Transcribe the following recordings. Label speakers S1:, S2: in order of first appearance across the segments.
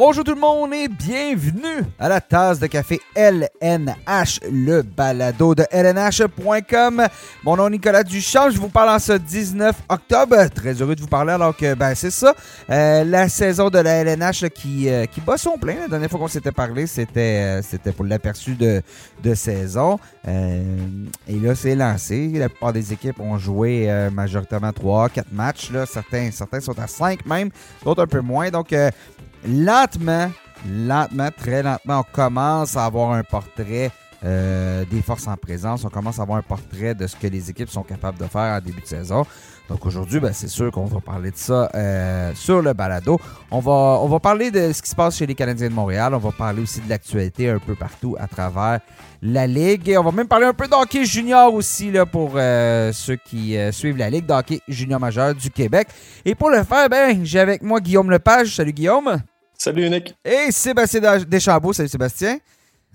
S1: Bonjour tout le monde et bienvenue à la tasse de café LNH, le balado de LNH.com. Mon nom est Nicolas Duchamp, je vous parle en ce 19 octobre. Très heureux de vous parler alors que, ben c'est ça, euh, la saison de la LNH qui, euh, qui bat son plein. La dernière fois qu'on s'était parlé, c'était euh, c'était pour l'aperçu de, de saison. et là, c'est lancé. La plupart des équipes ont joué majoritairement 3, 4 matchs. Là. Certains, certains sont à 5 même, d'autres un peu moins. Donc, lentement, lentement, très lentement, on commence à avoir un portrait euh, des forces en présence. On commence à avoir un portrait de ce que les équipes sont capables de faire en début de saison. Donc aujourd'hui, ben, c'est sûr qu'on va parler de ça euh, sur le balado. On va, on va parler de ce qui se passe chez les Canadiens de Montréal. On va parler aussi de l'actualité un peu partout à travers la Ligue. Et on va même parler un peu d'hockey junior aussi là, pour euh, ceux qui suivent la Ligue d'hockey junior majeur du Québec. Et pour le faire, ben, j'ai avec moi Guillaume Lepage. Salut Guillaume.
S2: Salut Nick.
S1: Et Sébastien Deschambault. Salut Sébastien.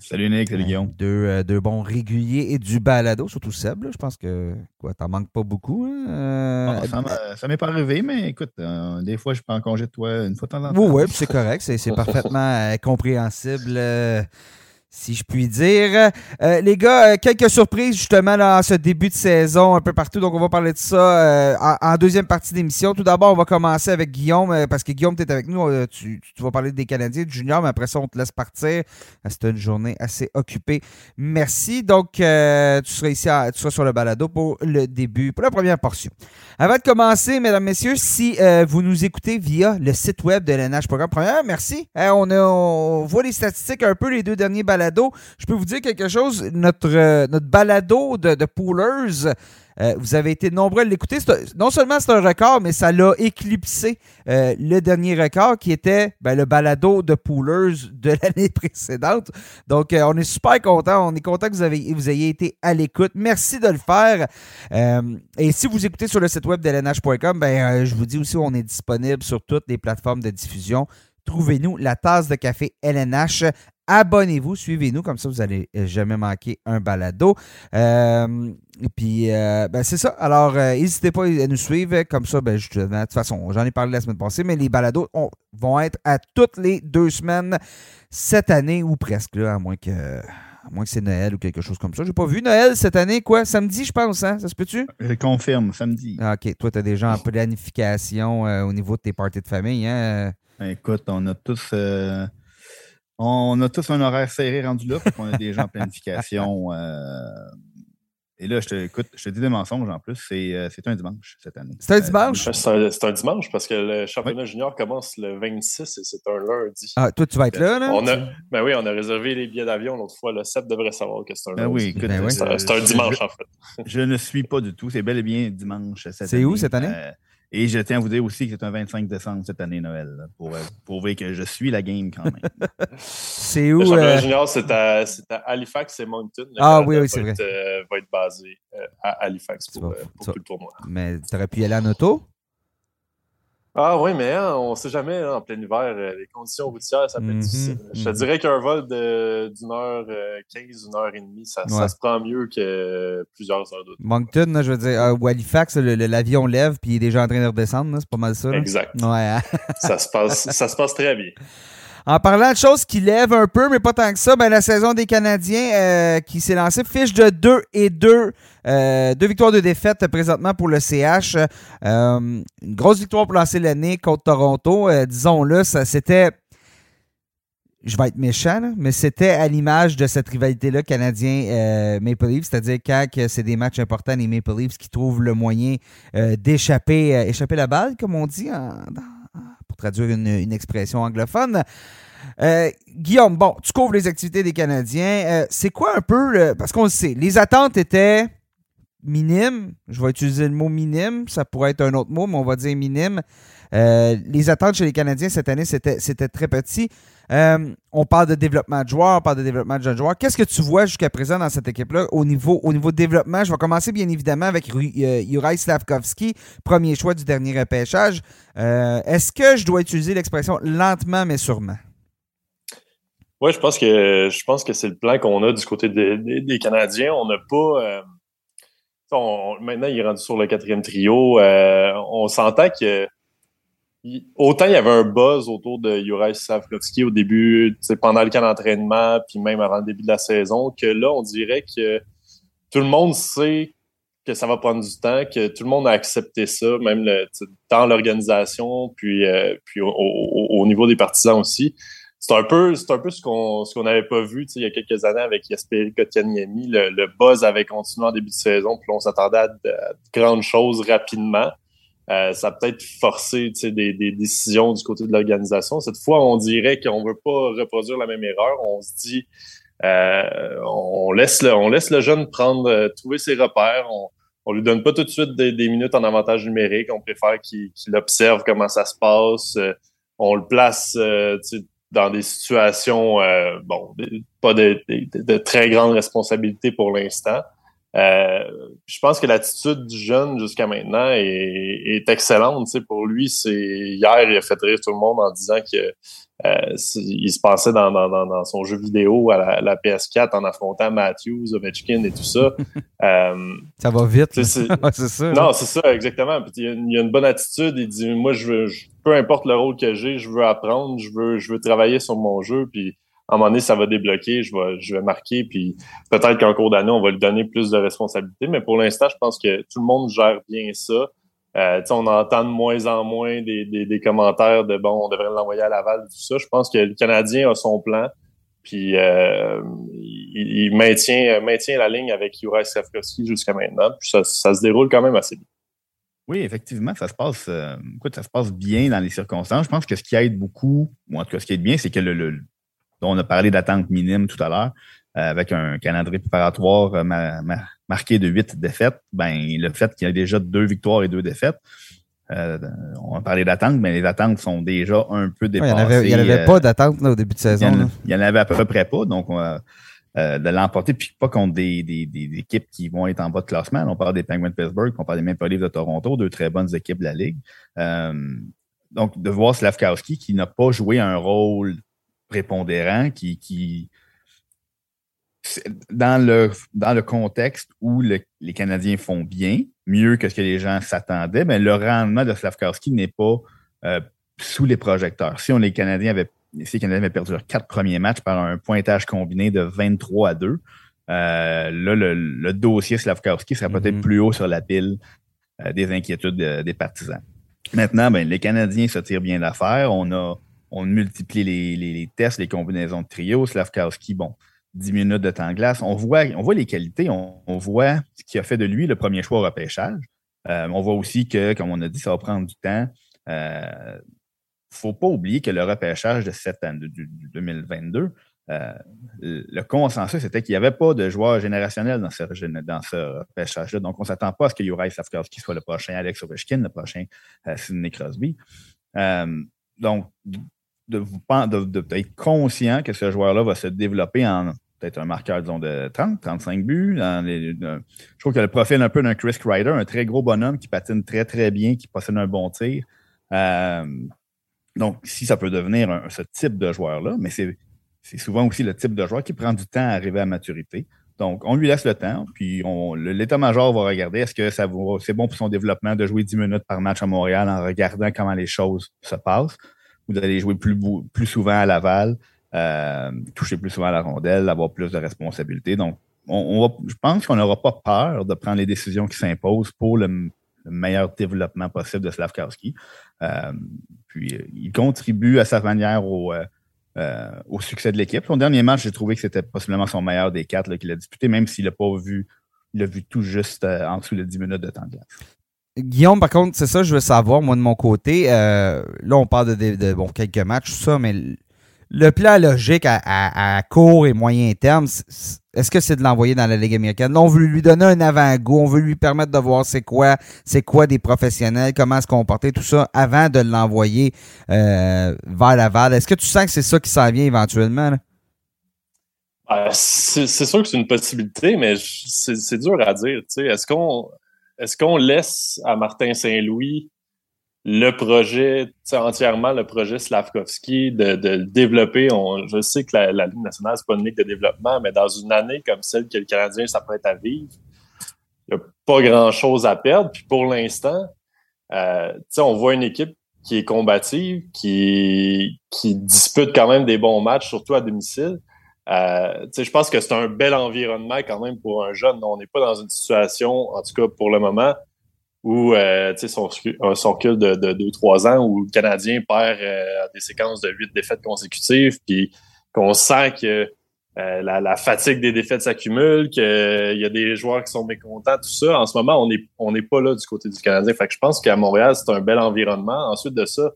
S3: Salut Nick, salut Guillaume.
S1: Deux, euh, deux, bons réguliers et du balado, surtout Seb. je pense que quoi, t'en manques pas beaucoup. Hein?
S3: Euh, ah, ça m'est pas arrivé, mais écoute, euh, des fois, je prends congé de toi une fois de temps en
S1: temps. Oui, oui, c'est correct. C'est parfaitement compréhensible si je puis dire. Euh, les gars, euh, quelques surprises justement dans ce début de saison un peu partout. Donc, on va parler de ça euh, en, deuxième partie d'émission. Tout d'abord, on va commencer avec Guillaume, parce que Guillaume, tu es avec nous. Tu, vas parler des Canadiens, du junior, mais après ça, on te laisse partir. C'était une journée assez occupée. Merci. Donc, tu seras ici, tu seras sur le balado pour le début, pour la première portion. Avant de commencer, mesdames, messieurs, si vous nous écoutez via le site web de l'NH Programme, première, merci. on, on voit les statistiques un peu les deux derniers balados je peux vous dire quelque chose. Notre, euh, balado de, de Poolers, euh, vous avez été nombreux à l'écouter. Non seulement c'est un record, mais ça l'a éclipsé euh, le dernier record qui était ben, le balado de Poolers de l'année précédente. Donc, on est super content. On est content que vous ayez été à l'écoute. Merci de le faire. et si vous écoutez sur le site web de lnh.com, ben, je vous dis aussi, on est disponible sur toutes les plateformes de diffusion trouvez-nous la tasse de café LNH abonnez-vous, suivez-nous, comme ça vous n'allez euh, jamais manquer un balado. Euh, puis, euh, ben, c'est ça. Alors, n'hésitez pas à nous suivre. Comme ça, ben, de toute façon, j'en ai parlé la semaine passée, mais les balados vont être à toutes les deux semaines cette année ou presque, à moins que. À moins que c'est Noël ou quelque chose comme ça. J'ai pas vu Noël cette année, quoi? Samedi, je pense, hein? Ça se peut-tu?
S3: Je confirme, samedi.
S1: Ah, OK. Toi, tu as déjà en planification au niveau de tes parties de famille, hein?
S3: Écoute, on a tous on a tous un horaire serré rendu là, on a des gens en planification. Euh, et là, je te, écoute, je te dis des mensonges en plus. C'est, euh, un dimanche cette année.
S1: C'est un euh, dimanche?
S2: c'est, un, dimanche parce que le championnat junior commence le 26 et c'est un lundi.
S1: Ah, toi, tu vas être là, là?
S2: On a, ben oui, on a réservé les billets d'avion l'autre fois. Le 7 devrait savoir que c'est un
S3: ben
S2: lundi.
S3: Oui, écoute,
S1: ben
S2: c'est, un dimanche, en fait.
S3: Je ne suis pas du tout. C'est bel et bien dimanche cette année.
S1: C'est où cette année?
S3: Et je tiens à vous dire aussi que c'est un 25 décembre cette année Noël, pour euh, prouver que je suis la game quand même.
S1: c'est où?
S2: Le championnat euh? junior, c'est à, Halifax et Moncton.
S1: ah oui, oui, c'est vrai.
S2: Euh, va être basé à Halifax pour, pour tout le tournoi.
S1: Mais tu aurais pu y aller en auto?
S2: Ah oui, mais hein, on ne sait jamais, hein, en plein hiver, euh, les conditions routières, ça peut être mhm, difficile. Je te mhm. dirais qu'un vol d'une heure euh, quinze, une heure et demie, ça, se prend mieux que plusieurs heures d'auto.
S1: Moncton, je veux dire, à Halifax, l'avion lève puis il est déjà en train de redescendre, c'est pas mal ça.
S2: Exact.
S1: Ouais. Hein.
S2: ça, se passe, ça se passe très bien.
S1: En parlant de choses qui lèvent un peu, mais pas tant que ça, ben, la saison des Canadiens euh, qui s'est lancée, fiche de 2 et 2. Euh, deux victoires de défaite présentement pour le CH. Euh, une grosse victoire pour lancer l'année contre Toronto. Disons-le, ça c'était. Je vais être méchant, mais c'était à l'image de cette rivalité-là canadien-Maple Leafs, c'est-à-dire quand c'est des matchs importants, les Maple Leafs qui trouvent le moyen d'échapper échapper la balle, comme on dit en, pour traduire une, expression anglophone. Euh, Guillaume, bon, tu couvres les activités des Canadiens. Euh, c'est quoi un peu, parce qu'on le sait, les attentes étaient minimes. Je vais utiliser le mot minime, ça pourrait être un autre mot, mais on va dire minime. Euh, les attentes chez les Canadiens cette année, c'était très petit. Euh, on parle de développement de joueurs, on parle de développement de jeunes joueurs. Qu'est-ce que tu vois jusqu'à présent dans cette équipe-là au niveau, au niveau de développement? Je vais commencer bien évidemment avec Juraj euh, Slavkovski, premier choix du dernier repêchage. Est-ce que je dois utiliser l'expression lentement mais sûrement?
S2: Oui, je pense que je pense que c'est le plan qu'on a du côté des, Canadiens. On n'a pas. maintenant, il est rendu sur le quatrième trio. on s'entend que autant il y avait un buzz autour de Juraj Savkovski au début, pendant le camp d'entraînement, puis même avant le début de la saison, que là, on dirait que tout le monde sait que ça va prendre du temps, que tout le monde a accepté ça, même dans l'organisation, puis, euh, puis au, niveau des partisans aussi. C'est un peu, c'est un peu ce qu'on n'avait pas vu il y a quelques années avec Yasperi Kotkaniemi. Le, le buzz avait continué en début de saison, puis on s'attendait à, de grandes choses rapidement. Euh, ça a peut-être forcé des, des, décisions du côté de l'organisation. Cette fois, on dirait qu'on veut pas reproduire la même erreur. On se dit, euh, on, laisse le, on laisse le jeune prendre, euh, trouver ses repères. On, on lui donne pas tout de suite des, minutes en avantage numérique. On préfère qu'il observe comment ça se passe. on le place dans des situations, bon, pas de, de, très grandes responsabilités pour l'instant. Euh, je pense que l'attitude du jeune jusqu'à maintenant est, est excellente. pour lui, c'est hier, il a fait rire tout le monde en disant que euh, il se passait dans, dans, dans, son jeu vidéo à la, PS4 en affrontant Matthews, Ovechkin et tout ça.
S1: Euh, ça va vite. C'est
S2: ça. Non, c'est ça, exactement. il, a, a, une bonne attitude. Il dit Moi, je veux, peu importe le rôle que j'ai, je veux apprendre, je veux, je veux travailler sur mon jeu. Puis à un moment donné, ça va débloquer, je vais, marquer, puis peut-être qu'en cours d'année, on va lui donner plus de responsabilités. Mais pour l'instant, je pense que tout le monde gère bien ça. Euh, on entend de moins en moins des, commentaires de bon, on devrait l'envoyer à Laval, tout ça. Je pense que le Canadien a son plan, puis euh, il, il, maintient, la ligne avec Juraj Safkowski jusqu'à maintenant. Puis ça, se déroule quand même assez bien.
S3: Oui, effectivement, ça se passe, euh, écoute, ça se passe bien dans les circonstances. Je pense que ce qui aide beaucoup, ou en tout cas ce qui aide bien, c'est que le, on a parlé d'attente minime tout à l'heure, euh, avec un calendrier préparatoire euh, marqué de huit défaites, ben le fait qu'il y a déjà deux victoires et deux défaites, euh, on a parlé d'attente, mais les attentes sont déjà un peu dépassées.
S1: il n'y avait, pas d'attente au début de saison.
S3: Il n'y en, avait à peu près pas, donc de l'emporter, puis pas contre des, des, équipes qui vont être en bas de classement. On parle des Penguins de Pittsburgh, on parle des Maple Leafs de Toronto, deux très bonnes équipes de la Ligue. donc, de voir Slavkowski qui n'a pas joué un rôle prépondérant qui, qui dans le, dans le contexte où les Canadiens font bien, mieux que ce que les gens s'attendaient, mais le rendement de Slavkowski n'est pas euh, sous les projecteurs. Si on, les Canadiens avaient, si les Canadiens avaient perdu leurs quatre premiers matchs par un pointage combiné de 23 à 2, euh, là, le, dossier Slavkowski serait peut-être mm-hmm. plus haut sur la pile euh, des inquiétudes des partisans. Maintenant, ben, les Canadiens se tirent bien d'affaire. On a on multiplie les, tests, les combinaisons de trio. Slavkowski, bon, 10 minutes de temps glace. On voit, on voit les qualités, on, voit ce qui a fait de lui le premier choix au repêchage. Euh, on voit aussi que, comme on a dit, ça va prendre du temps. Il euh, ne faut pas oublier que le repêchage de cette année, du, 2022, euh, le consensus était qu'il n'y avait pas de joueur générationnel dans ce, repêchage-là. Donc, on ne s'attend pas à ce que Juraj Slavkowski soit le prochain Alex Ovechkin, le prochain Sidney Crosby. donc, de vous de, être conscient que ce joueur-là va se développer en peut-être un marqueur, disons, de 30, 35 buts. je trouve a le profil un peu d'un Chris Kreider, un très gros bonhomme qui patine très, très bien, qui possède un bon tir. Euh, donc, si ça peut devenir ce type de joueur-là, mais c'est souvent aussi le type de joueur qui prend du temps à arriver à maturité. Donc, on lui laisse le temps, puis l'état-major va regarder est-ce que ça c'est bon pour son développement de jouer 10 minutes par match à Montréal en regardant comment les choses se passent ou d'aller jouer plus, souvent à Laval, euh, toucher plus souvent à la rondelle, avoir plus de responsabilités. Donc, je pense qu'on n'aura pas peur de prendre les décisions qui s'imposent pour le, meilleur développement possible de Slavkowski. Euh, puis, il contribue à sa manière au, euh, au succès de l'équipe. Son dernier match, j'ai trouvé que c'était possiblement son meilleur des quatre qu'il a disputé, même s'il n'a pas vu, il a vu tout juste en dessous de 10 minutes de temps de glace.
S1: Guillaume, par contre, c'est ça, je veux savoir, moi, de mon côté. Euh, là, on parle de, bon, quelques matchs, tout ça, mais le plan logique à, court et moyen terme, est-ce que c'est de l'envoyer dans la Ligue américaine? On veut lui donner un avant-goût, on veut lui permettre de voir c'est quoi, c'est quoi des professionnels, comment se comporter, tout ça, avant de l'envoyer euh, vers Laval. Est-ce que tu sens que c'est ça qui s'en vient éventuellement?
S2: Euh, c'est sûr que c'est une possibilité, mais c'est dur à dire. Est-ce qu'on est-ce qu'on laisse à Martin Saint-Louis le projet, entièrement le projet Slavkovski de, de développer? je sais que la, Ligue nationale, c'est pas une ligue de développement, mais dans une année comme celle que le Canadien s'apprête à vivre, il n'y a pas grand-chose à perdre. Puis pour l'instant, euh, on voit une équipe qui est combative, qui, qui dispute quand même des bons matchs, surtout à domicile. Euh, je pense que c'est un bel environnement quand même pour un jeune. On n'est pas dans une situation, en tout cas pour le moment, où euh, son, son recul de 2-3 ans, où le Canadien perd euh, des séquences de 8 défaites consécutives, puis qu'on sent que euh, la, fatigue des défaites s'accumule, qu'il y a des joueurs qui sont mécontents, tout ça. En ce moment, on n'est pas là du côté du Canadien. Fait que je pense qu'à Montréal, c'est un bel environnement. Ensuite de ça,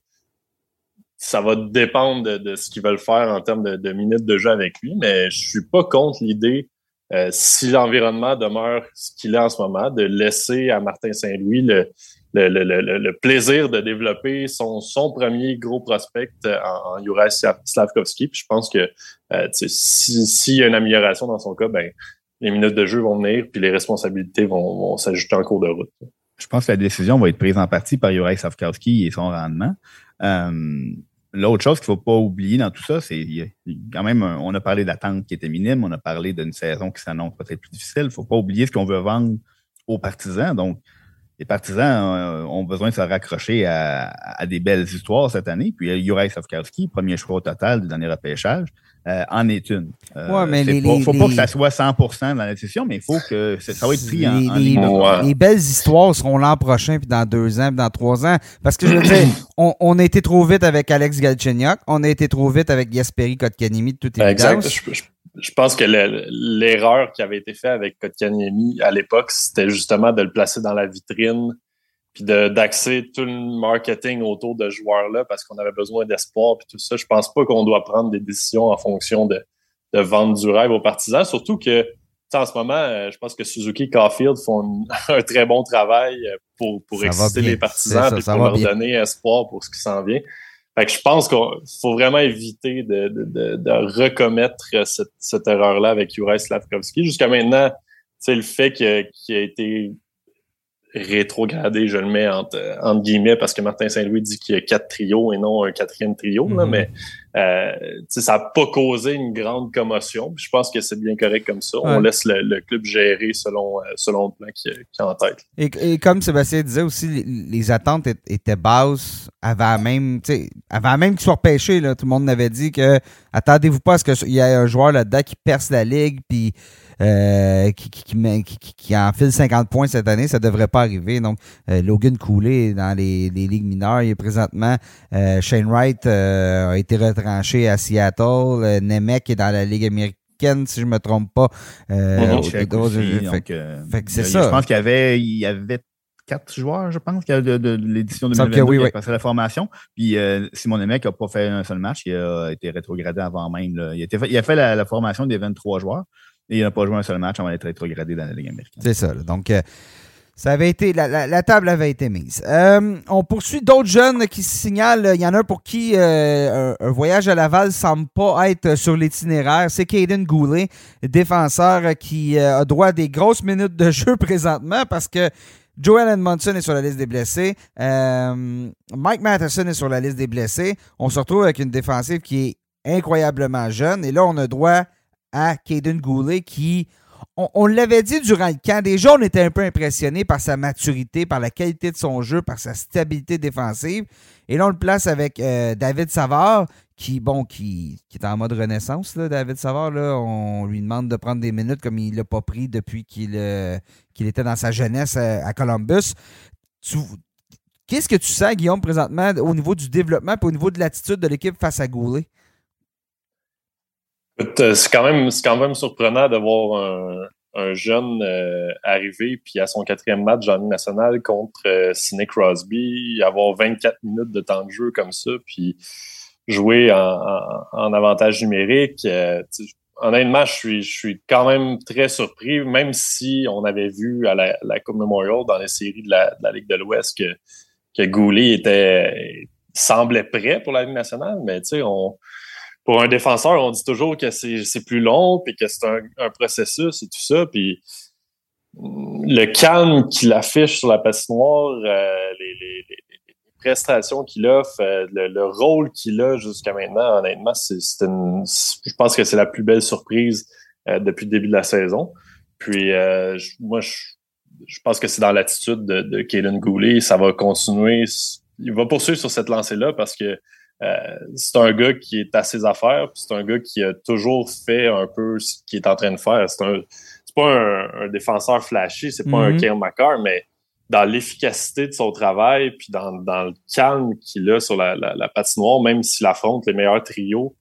S2: ça va dépendre de, ce qu'ils veulent faire en termes de, minutes de jeu avec lui, mais je suis pas contre l'idée, euh, si l'environnement demeure ce qu'il est en ce moment, de laisser à Martin Saint-Louis le, le, le, le, plaisir de développer son, son premier gros prospect en, en Juraj Slavkovski. Puis je pense que euh, s'il si y a une amélioration dans son cas, ben, les minutes de jeu vont venir, puis les responsabilités vont, vont s'ajouter en cours de route.
S3: Je pense que la décision va être prise en partie par Juraj Slavkovski et son rendement. Euh, L'autre chose qu'il ne faut pas oublier dans tout ça, c'est quand même, on a parlé d'attente qui était minime, on a parlé d'une saison qui s'annonce peut-être plus difficile. Il ne faut pas oublier ce qu'on veut vendre aux partisans. Donc, les partisans euh, ont besoin de se raccrocher à, des belles histoires cette année. Puis Juraj Sofkarski, premier choix au total du dernier repêchage, euh, en est une.
S1: Euh, ouais, mais
S3: il
S1: ne
S3: faut pas que ça soit 100% dans la décision, mais il faut que ça va être pris en,
S1: en les, belles histoires seront l'an prochain, puis dans deux ans, puis dans trois ans. Parce que je veux dire, on, a été trop vite avec Alex Galchenyuk, on a été trop vite avec Yasperi Kotkanimi de toute évidence.
S2: Exact je pense que l'erreur qui avait été faite avec Kotkaniemi à l'époque, c'était justement de le placer dans la vitrine puis d'axer tout le marketing autour de ce joueur-là parce qu'on avait besoin d'espoir puis tout ça. Je pense pas qu'on doit prendre des décisions en fonction de, de vendre du rêve aux partisans, surtout que en ce moment, euh, je pense que Suzuki et Caulfield font un très bon travail euh, pour, pour exciter les partisans et pour leur donner espoir pour ce qui s'en vient. Fait que je pense qu'il faut vraiment éviter de, de, de, recommettre cette, cette erreur-là avec Juraj Slavkovski. Jusqu'à maintenant, c'est le fait qu'il a été rétrogradé, je le mets entre, entre guillemets, parce que Martin Saint-Louis dit qu'il y a quatre trios et non un quatrième trio, là, mm-hmm. mais euh, ça n'a pas causé une grande commotion. Je pense que c'est bien correct comme ça. On laisse le, club gérer selon, euh, selon le plan qui, est en tête.
S1: Et, comme Sébastien disait aussi, les, attentes étaient basses avant même, avant même qu'il soit repêché. Là, tout le monde avait dit que attendez-vous pas à ce qu'il y ait un joueur là-dedans qui perce la ligue puis euh, qui, qui, qui, qui, enfile 50 points cette année, ça devrait pas arriver. Donc, euh, Logan Cooley dans les, les, ligues mineures, il est présentement euh, Shane Wright a été retranché à Seattle, Nemec est dans la ligue américaine si je me trompe pas.
S3: Euh, c'est ça. Je pense qu'il y avait, il y avait quatre joueurs, je pense, de, de, l'édition 2022 oui, qui a passé la formation. Puis Simon Nemec n'a pas fait un seul match. Il a été rétrogradé avant même. Il, a il, a fait la, la formation des 23 joueurs. Et il n'a pas joué un seul match avant d'être rétrogradé dans la Ligue américaine.
S1: C'est ça. Donc, euh, ça avait été, la, table avait été mise. Euh, on poursuit d'autres jeunes qui signalent. Il y en a un pour qui euh, un, voyage à Laval semble pas être sur l'itinéraire. C'est Caden Goulet, défenseur qui a droit à des grosses minutes de jeu présentement parce que Joel Edmondson est sur la liste des blessés. Mike Matheson est sur la liste des blessés. On se retrouve avec une défensive qui est incroyablement jeune. Et là, on a droit à Caden Goulet qui, on, l'avait dit durant le camp, déjà on était un peu impressionné par sa maturité, par la qualité de son jeu, par sa stabilité défensive. Et là on le place avec euh, David Savard qui, bon, qui, est en mode renaissance, là, David Savard. On lui demande de prendre des minutes comme il ne l'a pas pris depuis qu'il euh, qu'il était dans sa jeunesse euh, à, Columbus. Qu'est-ce que tu sens, Guillaume, présentement, au niveau du développement et au niveau de l'attitude de l'équipe face à Goulet?
S2: Euh, c'est quand même c'est quand même surprenant de voir un, jeune euh, arriver puis à son quatrième match en Ligue nationale contre euh, Crosby, avoir 24 minutes de temps de jeu comme ça, puis jouer en, avantage numérique. honnêtement, je suis, je suis quand même très surpris, même si on avait vu à la, la Coupe Memorial dans les séries de la, de la Ligue de l'Ouest que, que Goulet était semblait prêt pour la Ligue nationale, mais tu sais, on pour un défenseur, on dit toujours que c'est plus long, puis que c'est un, processus et tout ça. Puis le calme qu'il affiche sur la patinoire, euh, les, les, les, prestations qu'il offre, euh, le, rôle qu'il a jusqu'à maintenant, honnêtement, c'est une, je pense que c'est la plus belle surprise euh, depuis le début de la saison. Puis moi, je, pense que c'est dans l'attitude de, de Goulet. Ça va continuer il va poursuivre sur cette lancée-là parce que c'est un gars qui est à ses affaires, puis c'est un gars qui a toujours fait un peu ce qu'il est en train de faire. C'est un, pas un, défenseur flashy, c'est pas un mm-hmm. Kyle McCarr, mais dans l'efficacité de son travail, puis dans, le calme qu'il a sur la, la, patinoire, même s'il affronte les meilleurs trios,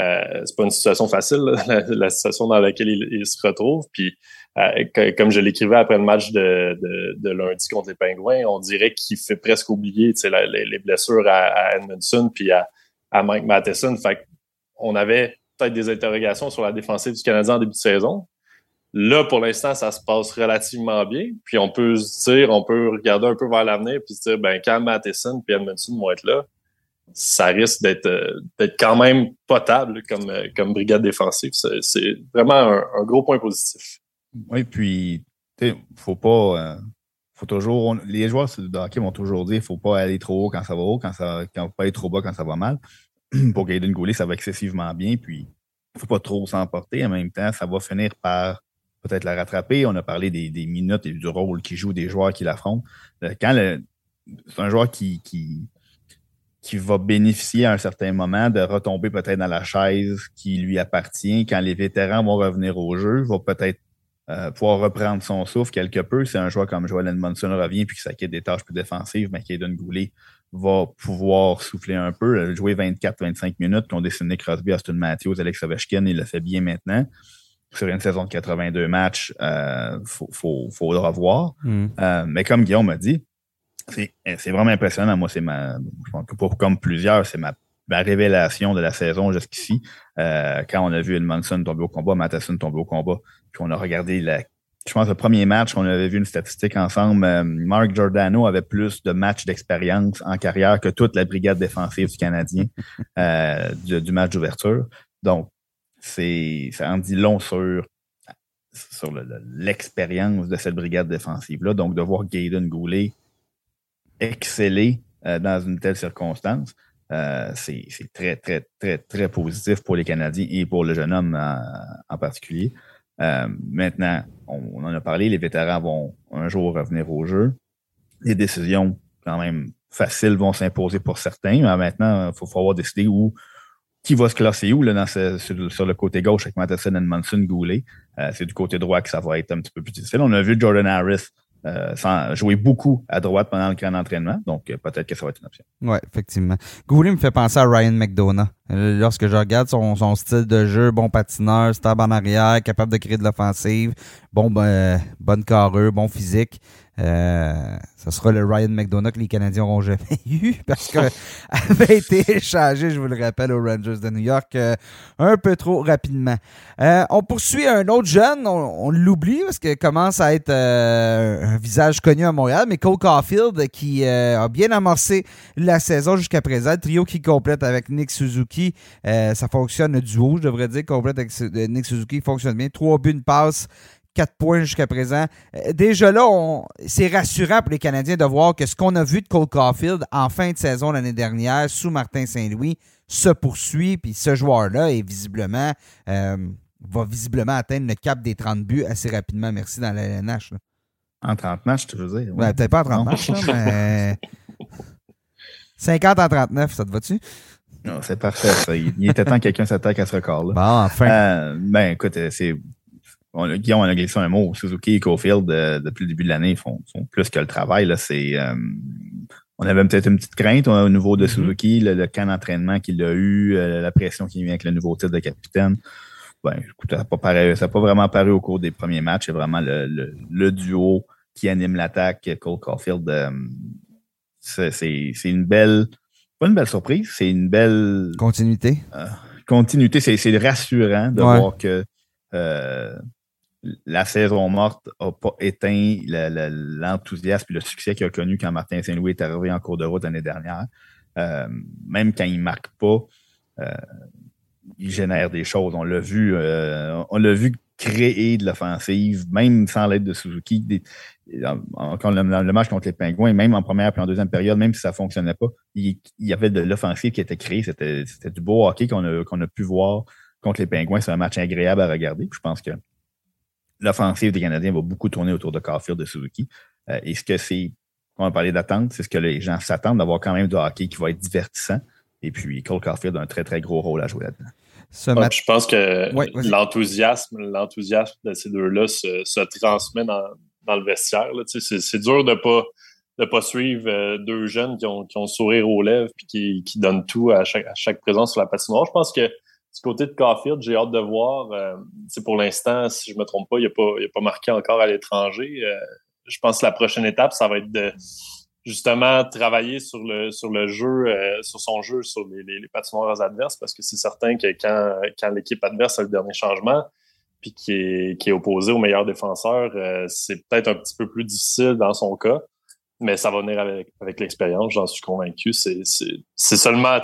S2: euh, c'est pas une situation facile, la, situation dans laquelle il, se retrouve. Puis, euh, comme je l'écrivais après le match de, lundi contre les Pingouins, on dirait qu'il fait presque oublier les, les, blessures à, à Edmondson puis à, Mike Matheson. Fait on avait peut-être des interrogations sur la défensive du Canadien en début de saison. Là, pour l'instant, ça se passe relativement bien. Puis on peut se dire, on peut regarder un peu vers l'avenir puis se dire, ben, quand Matheson et Edmondson vont être là, ça risque d'être euh, quand même potable comme, euh, comme brigade défensive. C'est vraiment un, gros point positif.
S3: Oui, puis, tu faut pas. Euh, faut toujours. les joueurs de hockey vont toujours dire faut pas aller trop haut quand ça va haut, quand ça quand pas aller trop bas quand ça va mal. Pour Gaiden Goulet, ça va excessivement bien, puis faut pas trop s'emporter. En même temps, ça va finir par peut-être la rattraper. On a parlé des, minutes et du rôle qui joue des joueurs qui l'affrontent. Euh, quand c'est un joueur qui, qui, qui va bénéficier à un certain moment de retomber peut-être dans la chaise qui lui appartient, quand les vétérans vont revenir au jeu, va peut-être euh, pouvoir reprendre son souffle quelque peu. C'est un joueur comme Joel Edmondson revient puis qui s'acquitte des tâches plus défensives, mais qui Kaden Goulet va pouvoir souffler un peu, euh, jouer 24-25 minutes, qu'on dessiné Crosby, Austin Matthews, Alex Ovechkin, il le fait bien maintenant sur une saison de 82 matchs, euh, faut, faut, faut le revoir. Hmm. Euh, mais comme Guillaume m'a dit, c'est vraiment impressionnant. Moi, c'est ma, je pense que pour, comme plusieurs, c'est ma, ma, révélation de la saison jusqu'ici. Euh, quand on a vu Edmondson tomber au combat, Matheson tomber au combat, puis on a regardé la, je pense le premier match qu'on avait vu une statistique ensemble, euh, Mark Giordano avait plus de matchs d'expérience en carrière que toute la brigade défensive du Canadien euh, du, du, match d'ouverture. Donc, c'est ça en dit long sur, sur l'expérience de cette brigade défensive-là. Donc, de voir Gaydon Goulet exceller euh, dans une telle circonstance, c'est très, très, très, très positif pour les Canadiens et pour le jeune homme en, particulier. Euh, maintenant, on, en a parlé, les vétérans vont un jour revenir au jeu. Les décisions, quand même, faciles vont s'imposer pour certains, mais maintenant, il faut, avoir décidé où qui va se classer où là, dans sur, le côté gauche avec Matheson et Monson Goulet. Euh, c'est du côté droit que ça va être un petit peu plus difficile. On a vu Jordan Harris euh, jouer beaucoup à droite pendant le grand entraînement, donc euh, peut-être que ça va être une option.
S1: Oui, effectivement. Goulet me fait penser à Ryan McDonough. Lorsque je regarde son, son style de jeu, bon patineur, stab en arrière, capable de créer de l'offensive, bon, ben, bonne carrure, bon physique. Euh, ce sera le Ryan McDonough que les Canadiens n'auront jamais eu parce qu'il avait été échangé, je vous le rappelle, aux Rangers de New York euh, un peu trop rapidement. Euh, on poursuit un autre jeune, on, l'oublie parce qu'il commence à être un visage connu à Montréal, mais Cole Caulfield qui a bien amorcé la saison jusqu'à présent. Trio qui complète avec Nick Suzuki, ça fonctionne, le duo, je devrais dire, complète avec Nick Suzuki, fonctionne bien. Trois buts, une passe. 4 points jusqu'à présent. Euh, déjà là, c'est rassurant pour les Canadiens de voir que ce qu'on a vu de Cole Caulfield en fin de saison l'année dernière sous Martin Saint-Louis se poursuit. Puis ce joueur-là est visiblement euh, va visiblement atteindre le cap des 30 buts assez rapidement. Merci dans la LNH.
S3: En 30 matchs, tu veux dire?
S1: Peut-être pas en 30 matchs, mais 50 en 39, ça te va-tu?
S3: c'est parfait. Il, était temps que quelqu'un s'attaque à ce record-là.
S1: Bon, enfin.
S3: Euh, ben, écoute, c'est on a, Guillaume, a glissé un mot. Suzuki et Cofield, euh, depuis le début de l'année, font, font, plus que le travail. Là, c'est, euh, on avait peut-être une petite crainte au niveau de mm-hmm. Suzuki, le, camp d'entraînement qu'il a eu, euh, la pression qui vient avec le nouveau titre de capitaine. Ben, écoute, ça n'a pas, pas, vraiment paru au cours des premiers matchs. C'est vraiment le, le, duo qui anime l'attaque. Cole Caulfield, c'est une belle, pas une belle surprise, c'est une belle
S1: continuité.
S3: continuité, c'est rassurant de voir que la saison morte n'a pas éteint l'enthousiasme et le succès qu'il a connu quand Martin Saint-Louis est arrivé en cours de route l'année dernière. Euh, même quand il ne marque pas, euh, il génère des choses. On l'a vu, euh, on l'a vu créer de l'offensive, même sans l'aide de Suzuki. Quand le, match contre les Pingouins, même en première et en deuxième période, même si ça ne fonctionnait pas, il, y avait de l'offensive qui était créée. C'était du beau hockey qu'on a, qu'on a pu voir contre les Pingouins. C'est un match agréable à regarder. je pense que l'offensive des Canadiens va beaucoup tourner autour de Caulfield de Suzuki. Euh, est-ce que c'est on a parlé d'attente, c'est ce que les gens s'attendent d'avoir quand même du hockey qui va être divertissant. Et puis, Cole Caulfield a un très, très gros rôle à jouer là-dedans.
S2: je pense que l'enthousiasme, l'enthousiasme de ces deux-là se, transmet dans, le vestiaire. C'est dur de pas de pas suivre euh, deux jeunes qui ont, qui ont sourire aux lèvres et qui, qui donnent tout à chaque, à chaque présence sur la patinoire. Je pense que du côté de Caulfield, j'ai hâte de voir. c'est euh, pour l'instant, si je me trompe pas, il n'a pas, pas marqué encore à l'étranger. Euh, je pense que la prochaine étape, ça va être de justement travailler sur le sur le jeu, euh, sur son jeu, sur les, les, patinoires adverses, parce que c'est certain que quand, quand l'équipe adverse a le dernier changement, puis qui est, qui est opposé au meilleur défenseur, c'est peut-être un petit peu plus difficile dans son cas mais ça va venir avec, l'expérience, j'en suis convaincu. C'est seulement,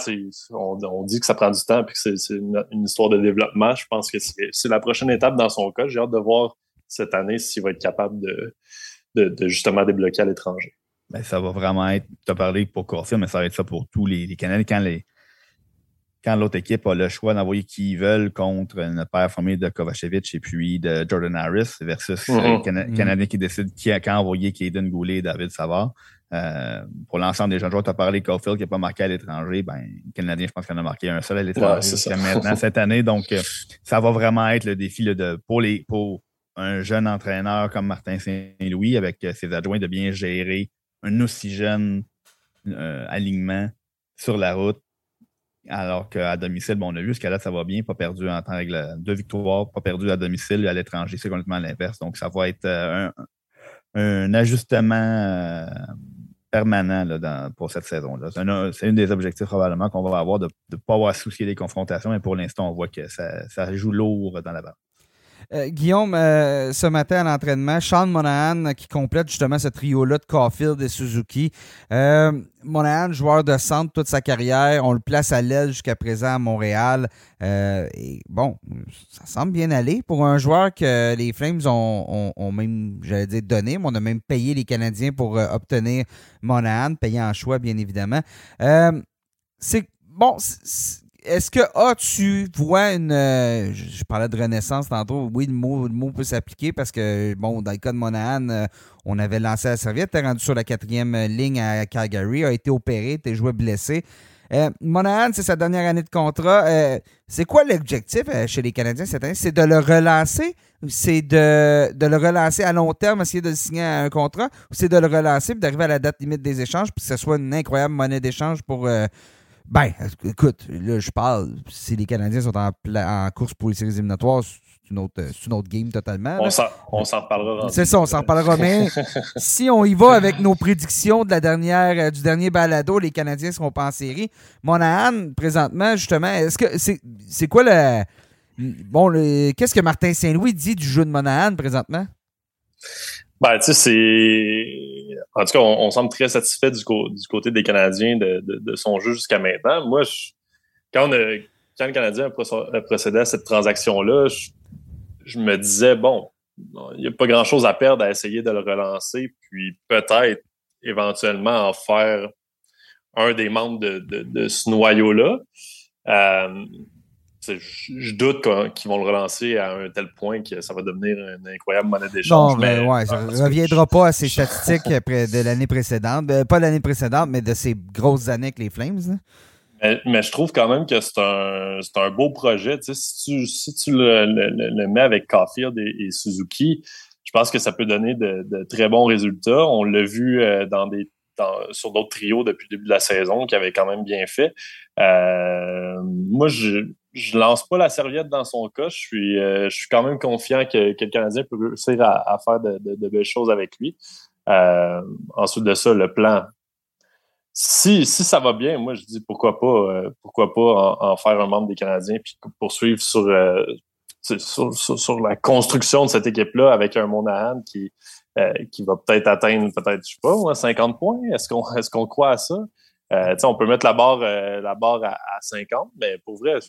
S2: on, dit que ça prend du temps et que c'est une, histoire de développement. Je pense que c'est la prochaine étape dans son cas. J'ai hâte de voir cette année s'il va être capable de, de, justement débloquer à l'étranger.
S3: Ben, ça va vraiment être, tu as parlé pour Corfield, mais ça va être ça pour tous les, les Canadiens. Quand les, quand l'autre équipe a le choix d'envoyer qui ils veulent contre une paire formée de Kovacevic et puis de Jordan Harris versus mm Canadien qui décide qui a quand envoyer Kaden Goulet et David Savard. Euh, pour l'ensemble des jeunes joueurs, tu as parlé Caulfield qui n'a pas marqué à l'étranger. Ben, Canadien, je pense qu'il en a marqué un seul à l'étranger maintenant cette année. Donc, euh, ça va vraiment être le défi de, pour, les, pour un jeune entraîneur comme Martin Saint-Louis avec ses adjoints de bien gérer un aussi jeune alignement sur la route alors qu'à domicile, bon, on a vu jusqu'à là, ça va bien, pas perdu en temps règle. Deux victoires, pas perdu à domicile à l'étranger, c'est complètement l'inverse. Donc, ça va être euh, un, ajustement euh, permanent pour cette saison-là. C'est un, des objectifs probablement qu'on va avoir de ne pas avoir à des confrontations, mais pour l'instant, on voit que ça, ça joue lourd dans la barre.
S1: Euh, Guillaume, euh, ce matin à l'entraînement, Sean Monahan qui complète justement ce trio-là de Caulfield et Suzuki. Euh, Monahan, joueur de centre toute sa carrière, on le place à l'aile jusqu'à présent à Montréal. et bon, ça semble bien aller pour un joueur que les Flames ont, même, j'allais dire, donné, mais on a même payé les Canadiens pour obtenir Monahan, payé en choix, bien évidemment. c'est bon, est-ce que ah, tu vois une. Euh, je, parlais de renaissance tantôt. Oui, le mot, le mot peut s'appliquer parce que, bon, dans le cas de Monahan, euh, on avait lancé la serviette, t'es rendu sur la quatrième ligne à Calgary, a été opéré, t'es joué blessé. Euh, Monahan, c'est sa dernière année de contrat. c'est quoi l'objectif chez les Canadiens cette année? C'est de le relancer? C'est de, de, le relancer à long terme, essayer de le signer à un contrat? Ou c'est de le relancer et d'arriver à la date limite des échanges puis que ce soit une incroyable monnaie d'échange pour ben, écoute, là, je parle, si les Canadiens sont en, en course pour les séries éliminatoires, c'est une autre, une autre game totalement.
S2: On s'en reparlera.
S1: C'est ça, on s'en reparlera. Mais si on y va avec nos prédictions de la dernière, euh, du dernier balado, les Canadiens seront pas en série. Monahan, présentement, justement, est-ce que c'est c'est quoi le. Bon, qu'est-ce que Martin Saint-Louis dit du jeu de Monahan présentement?
S2: Ben, tu sais, c'est. En tout cas, on, semble très satisfait du, côté des Canadiens de, de, son jeu jusqu'à maintenant. Moi, quand, on quand le Canadien a procédé à cette transaction-là, je, me disais, bon, il n'y a pas grand-chose à perdre à essayer de le relancer, puis peut-être éventuellement en faire un des membres de, de ce noyau-là. Euh, je doute qu'ils vont le relancer à un tel point que ça va devenir une incroyable monnaie d'échange.
S1: Non, mais, ouais, ça ne reviendra pas à ces statistiques de l'année précédente. Ben, pas l'année précédente, mais de ces grosses années avec les Flames.
S2: Mais, je trouve quand même que c'est un, un beau projet. si tu, si tu le, mets avec Caulfield et, Suzuki, je pense que ça peut donner de, très bons résultats. On l'a vu euh, dans des sur d'autres trios depuis le début de la saison qui avaient quand même bien fait. Euh, moi, je, je lance pas la serviette dans son cas. Je suis, euh, je suis quand même confiant que, que le Canadien peut réussir à, faire de, belles choses avec lui. Euh, ensuite de ça, le plan. Si, si ça va bien, moi je dis pourquoi pas, euh, pourquoi pas en, faire un membre des Canadiens puis poursuivre sur, sur, sur, la construction de cette équipe-là avec un Monahan qui, qui va peut-être atteindre peut-être, je sais pas, 50 points. Est-ce qu'on est-ce qu'on croit à ça? on peut mettre la barre, la barre à, 50, mais pour vrai,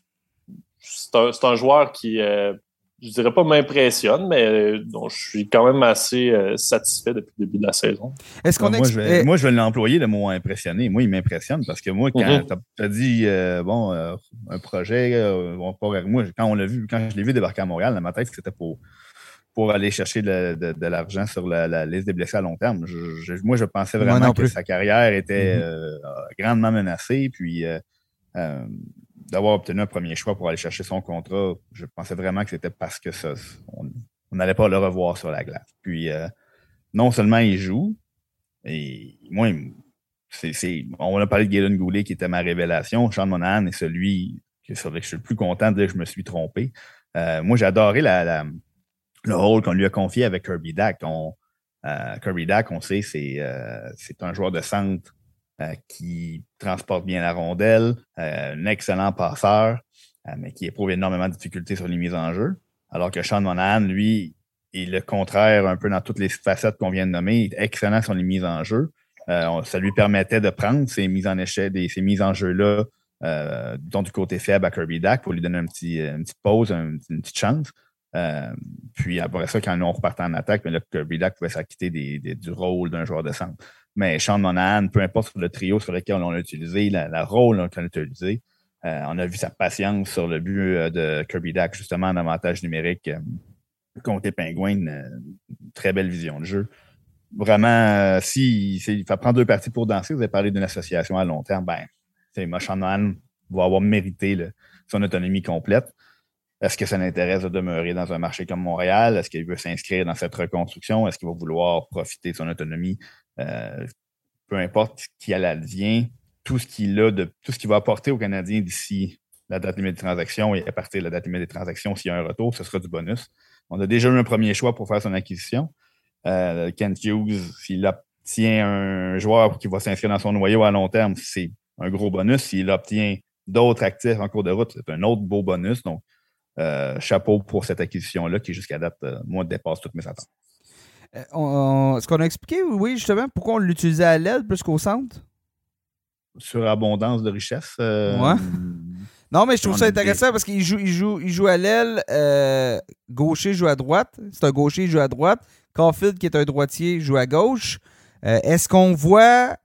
S2: c'est un, joueur qui, euh, je dirais pas m'impressionne, mais euh, dont je suis quand même assez euh, satisfait depuis le début de la saison.
S3: Est-ce qu'on moi, je vais, moi, je vais l'employer le mot impressionné. Moi, il m'impressionne parce que moi, quand mm-hmm. tu as, dit, bon, un projet, moi, quand on l'a vu, quand je l'ai vu débarquer à Montréal, dans ma tête, c'était pour pour aller chercher de, l'argent sur la, liste des blessés à long terme. moi, je pensais vraiment que sa carrière était euh, grandement menacée. Puis euh, euh, d'avoir obtenu un premier choix pour aller chercher son contrat, je pensais vraiment que c'était parce que ça, on n'allait pas le revoir sur la glace. Puis non seulement il joue, et moi, c'est, on a parlé de Galen Goulet qui était ma révélation. Sean Monahan est celui lequel je suis le plus content de que je me suis trompé. moi, j'ai adoré le rôle qu'on lui a confié avec Kirby Dack. Euh, Kirby Dack, on sait, c'est euh, un joueur de centre euh, qui transporte bien la rondelle, un excellent passeur, mais qui éprouve énormément de difficultés sur les mises en jeu. Alors que Sean Monahan, lui, est le contraire un peu dans toutes les facettes qu'on vient de nommer, il est excellent sur les mises en jeu. ça lui permettait de prendre ces mises en échec, ces mises en jeu-là, euh, du côté faible à Kirby Dack pour lui donner une petite pause, une petite chance. Euh, puis après ça, quand on repartait en attaque, mais là, Kirby Dack pouvait s'acquitter du rôle d'un joueur de centre. Mais Sean Monahan, peu importe le trio sur lequel on l'a utilisé, la, rôle qu'on a utilisé, euh, on a vu sa patience sur le but euh, de Kirby Dack, justement, en avantage numérique contre les Pingouins. Une, très belle vision de jeu. Vraiment, si il prendre deux parties pour danser, vous avez parlé d'une association à long terme, ben, Sean Monahan va avoir mérité son autonomie complète. Est-ce que ça l'intéresse de demeurer dans un marché comme Montréal? Est-ce qu'il veut s'inscrire dans cette reconstruction? Est-ce qu'il va vouloir profiter de son autonomie? Euh, peu importe qui a advient, tout ce qu'il a tout ce qu'il va apporter aux Canadiens d'ici la date limite des transactions et à partir de la date limite des transactions, s'il y a un retour, ce sera du bonus. On a déjà eu un premier choix pour faire son acquisition. Euh, Kent Hughes, s'il obtient un joueur qui va s'inscrire dans son noyau à long terme, c'est un gros bonus. S'il obtient d'autres actifs en cours de route, c'est un autre beau bonus. Donc, euh, chapeau pour cette acquisition-là qui, jusqu'à date, euh, moi, dépasse toutes mes attentes.
S1: Euh, est-ce qu'on a expliqué, oui, justement, pourquoi on l'utilisait à l'aile plus qu'au centre?
S3: Sur abondance de richesse.
S1: Ouais. Non, mais je trouve ça intéressant parce qu'il joue, il joue, il joue à l'aile. gaucher joue à droite. C'est un gaucher, il joue à droite. Caulfield, qui est un droitier, joue à gauche. Est-ce qu'on voit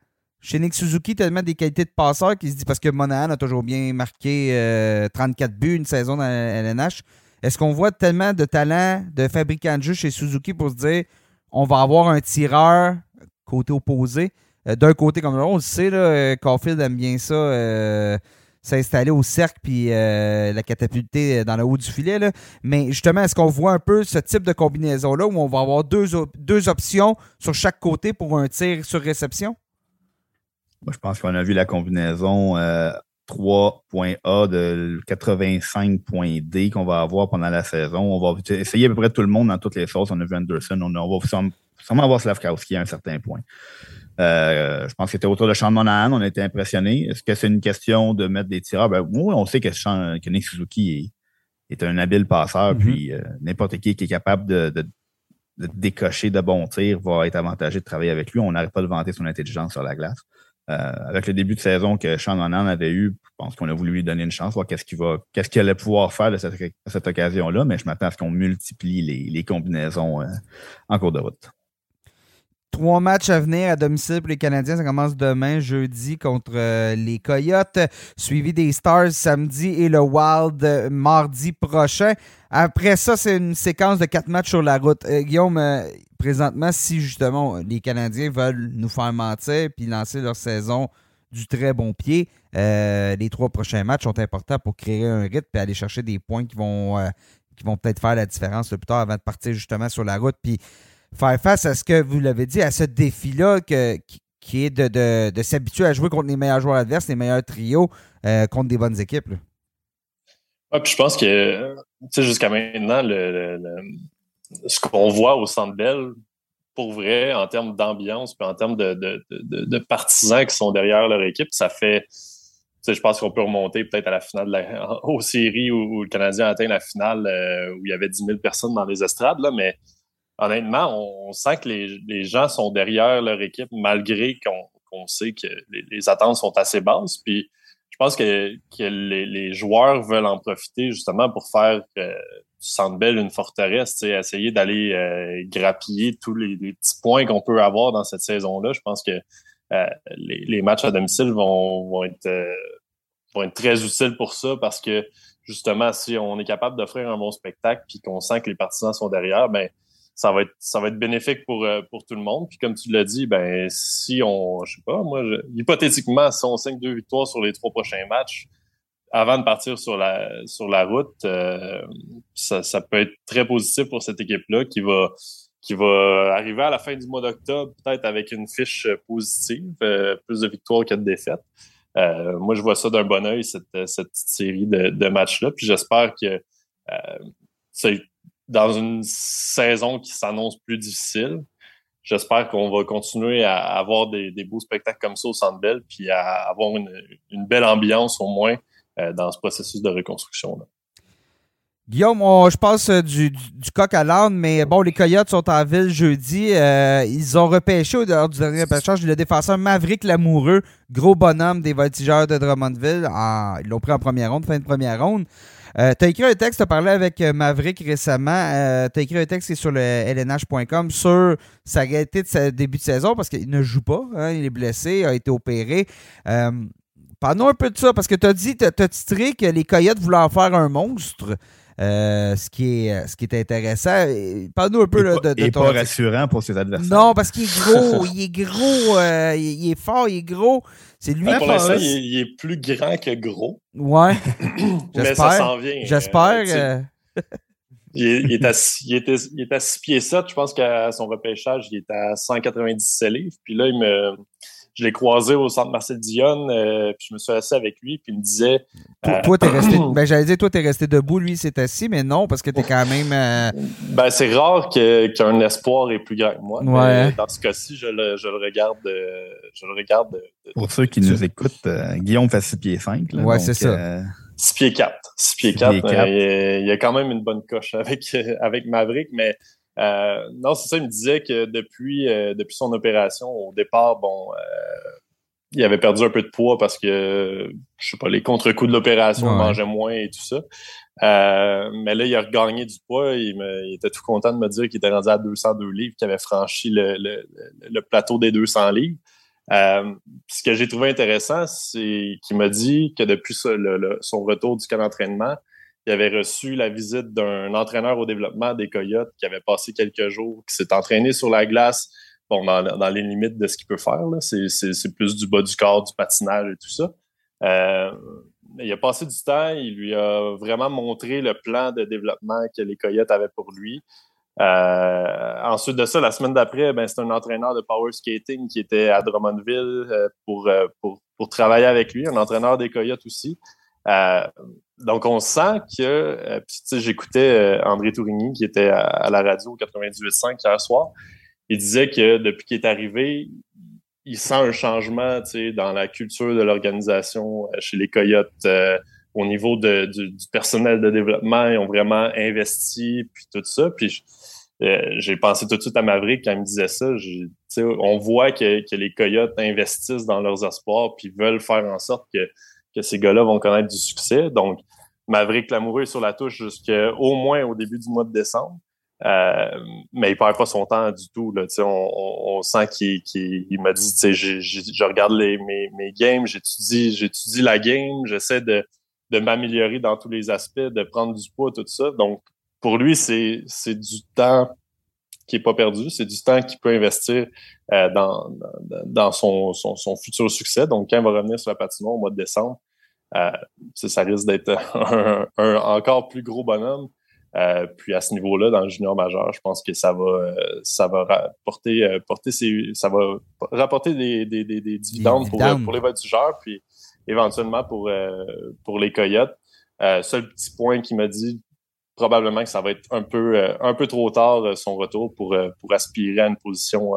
S1: chez Nick Suzuki, tellement des qualités de passeur qui se dit parce que Monahan a toujours bien marqué 34 euh, buts une saison dans la LNH. Est-ce qu'on voit tellement de talent de fabricant de jeu chez Suzuki pour se dire on va avoir un tireur côté opposé? Euh, d'un côté comme l'autre, on le sait, là, euh, Caulfield aime bien ça, s'installer au cercle puis la catapulter dans le haut du filet. Mais justement, est-ce qu'on voit un peu ce type de combinaison-là où on va avoir deux, options sur chaque côté pour un tir sur réception?
S3: Je pense qu'on a vu la combinaison 3.A euh, de 85.D qu'on va avoir pendant la saison. On va essayer à peu près tout le monde dans toutes les sauces. On a vu Anderson, on, va sûrement avoir Slavkowski à un certain point. Euh, je pense que c'était autour de Sean Monahan, on a été impressionnés. Est-ce que c'est une question de mettre des tireurs? Ben, oui, on sait que, Sean, Nick Suzuki est, un habile passeur, mm-hmm. puis euh, n'importe qui qui est capable de, de, décocher de bons tirs va être avantagé de travailler avec lui. On n'arrête pas de vanter son intelligence sur la glace. Euh, avec le début de saison que Sean avait eu, je pense qu'on a voulu lui donner une chance, voir qu'est-ce qu'il va, allait pouvoir faire de cette, occasion-là, mais je m'attends à ce qu'on multiplie les, combinaisons euh, en cours de route.
S1: Trois matchs à venir à domicile pour les Canadiens. Ça commence demain, jeudi, contre euh, les Coyotes, suivi des Stars samedi et le Wild mardi prochain. Après ça, c'est une séquence de quatre matchs sur la route. Euh, Guillaume, présentement, si justement les Canadiens veulent nous faire mentir puis lancer leur saison du très bon pied, les trois prochains matchs sont importants pour créer un rythme et aller chercher des points qui vont, vont peut-être faire la différence plus tard avant de partir justement sur la route. Puis faire face à ce que vous l'avez dit, à ce défi-là qui, est de, s'habituer à jouer contre les meilleurs joueurs adverses, les meilleurs trios, euh, contre des bonnes équipes.
S2: Puis je pense que jusqu'à maintenant, ce qu'on voit au Centre Bell, pour vrai, en termes d'ambiance, puis en termes de, partisans qui sont derrière leur équipe, ça fait. Je pense qu'on peut remonter peut-être à la finale aux séries où, le Canadien a atteint la finale euh, où il y avait 10 000 personnes dans les estrades, là, mais honnêtement, on, sent que les, gens sont derrière leur équipe malgré qu'on sait que les, attentes sont assez basses. Puis je pense que, les, joueurs veulent en profiter justement pour faire euh, du Centre Bell une forteresse, essayer d'aller euh, grappiller tous les, petits points qu'on peut avoir dans cette saison-là. Je pense que euh, les, matchs à domicile vont, être, vont être très utiles pour ça parce que justement, si on est capable d'offrir un bon spectacle puis qu'on sent que les partisans sont derrière, ben ça va être bénéfique pour euh, pour tout le monde. Puis comme tu l'as dit, ben si on je sais pas, moi hypothétiquement, si on signe deux victoires sur les trois prochains matchs avant de partir sur la route, euh, ça, peut être très positif pour cette équipe-là qui va arriver à la fin du mois d'octobre, peut-être avec une fiche positive, euh, plus de victoires que de défaites. Euh, moi, je vois ça d'un bon oeil, cette, série de, matchs-là. Puis j'espère que c'est dans une saison qui s'annonce plus difficile, j'espère qu'on va continuer à avoir des, beaux spectacles comme ça au Centre Bell, puis à avoir une, belle ambiance au moins euh, dans ce processus de reconstruction-là.
S1: Guillaume, je passe euh, du, coq à l'âne, mais bon, les Coyotes sont en ville jeudi. Euh, ils ont repêché au dehors du dernier repêchage le défenseur Maverick Lamoureux, gros bonhomme des voltigeurs de Drummondville. ils l'ont pris en première ronde, fin de première ronde. Euh, tu as écrit un texte, tu as parlé avec Maverick récemment. Euh, tu as écrit un texte qui est sur le lnh.com sur sa réalité de sa début de saison parce qu'il ne joue pas. Hein, il est blessé, a été opéré. Parlons un peu de ça parce que tu as dit, tu as titré que les Coyotes voulaient en faire un monstre. Euh, ce, qui est, ce qui est intéressant. Parle-nous un peu
S3: de,
S1: de,
S3: ton. pas rassurant pour ses adversaires.
S1: Non, parce qu'il est gros, il est gros, euh, il, est fort, il est gros. C'est lui
S2: Pour l'instant, il, est plus grand que gros.
S1: Ouais.
S2: Mais ça s'en vient.
S1: J'espère. Euh,
S2: il, est, à, il, il est à 6 pieds 7. Je pense qu'à son repêchage, il est à 197 livres. Puis là, il me je l'ai croisé au centre Marcel Dionne, euh, puis je me suis assis avec lui, puis il me disait.
S1: Toi, euh, t'es resté. ben, j'allais dire, toi, t'es resté debout, lui, s'est assis, mais non, parce que t'es quand même. Euh,
S2: ben, c'est rare qu'un espoir est plus grand que moi. Ouais. dans ce cas-ci, je le, je le regarde. je le regarde.
S3: Pour ceux qui nous écoutent, Guillaume fait 6 pieds 5. Là,
S1: ouais, c'est ça.
S2: 6 pieds 4. 6 pieds 4. il y a quand même une bonne coche avec, avec Maverick, mais euh, non, c'est ça, il me disait que depuis, euh, depuis son opération, au départ, bon, euh, il avait perdu un peu de poids parce que, je sais pas, les contre-coups de l'opération, il mangeait moins et tout ça. mais là, il a regagné du poids. Il, il, était tout content de me dire qu'il était rendu à 202 livres, qu'il avait franchi le, le, le, plateau des 200 livres. ce que j'ai trouvé intéressant, c'est qu'il m'a dit que depuis son retour du camp d'entraînement, il avait reçu la visite d'un entraîneur au développement des Coyotes qui avait passé quelques jours, qui s'est entraîné sur la glace, bon, dans, les limites de ce qu'il peut faire. C'est plus du bas du corps, du patinage et tout ça. Euh, il a passé du temps, il lui a vraiment montré le plan de développement que les Coyotes avaient pour lui. Euh, ensuite de ça, la semaine d'après, ben, c'est un entraîneur de power skating qui était à Drummondville euh, pour, pour, pour travailler avec lui, un entraîneur des Coyotes aussi. Euh, donc, on sent que, euh, j'écoutais euh, André Tourigny qui était à, la radio 98.5 hier soir. Il disait que depuis qu'il est arrivé, il sent un changement dans la culture de l'organisation chez les Coyotes. au niveau du, personnel de développement, ils ont vraiment investi, puis tout ça. Puis j'ai pensé tout de suite à Maverick quand il me disait ça. On voit que, que les Coyotes investissent dans leurs espoirs, puis veulent faire en sorte que que ces gars-là vont connaître du succès. Donc, Maverick Lamoureux est sur la touche jusqu'au moins au début du mois de décembre. Euh, mais il perd pas son temps du tout. Là, on, on, sent qu'il il, m'a dit je, je, je, regarde les, mes, mes games, j'étudie, j'étudie la game, j'essaie de, de m'améliorer dans tous les aspects, de prendre du poids, tout ça. Donc, pour lui, c'est du temps qui est pas perdu, c'est du temps qu'il peut investir euh, dans, dans son, son, son, futur succès. Donc, quand il va revenir sur la patinoire au mois de décembre, euh, ça risque d'être un, encore plus gros bonhomme. Euh, puis à ce niveau-là, dans le junior majeur, je pense que ça va, euh, ça va rapporter, euh, porter ses, ça va rapporter des, des, des, des dividendes pour, pour les voltigeurs, puis éventuellement pour, pour les coyotes. seul petit point qui m'a dit probablement que ça va être un peu, euh, un peu trop tard euh, son retour pour, euh, pour aspirer à une position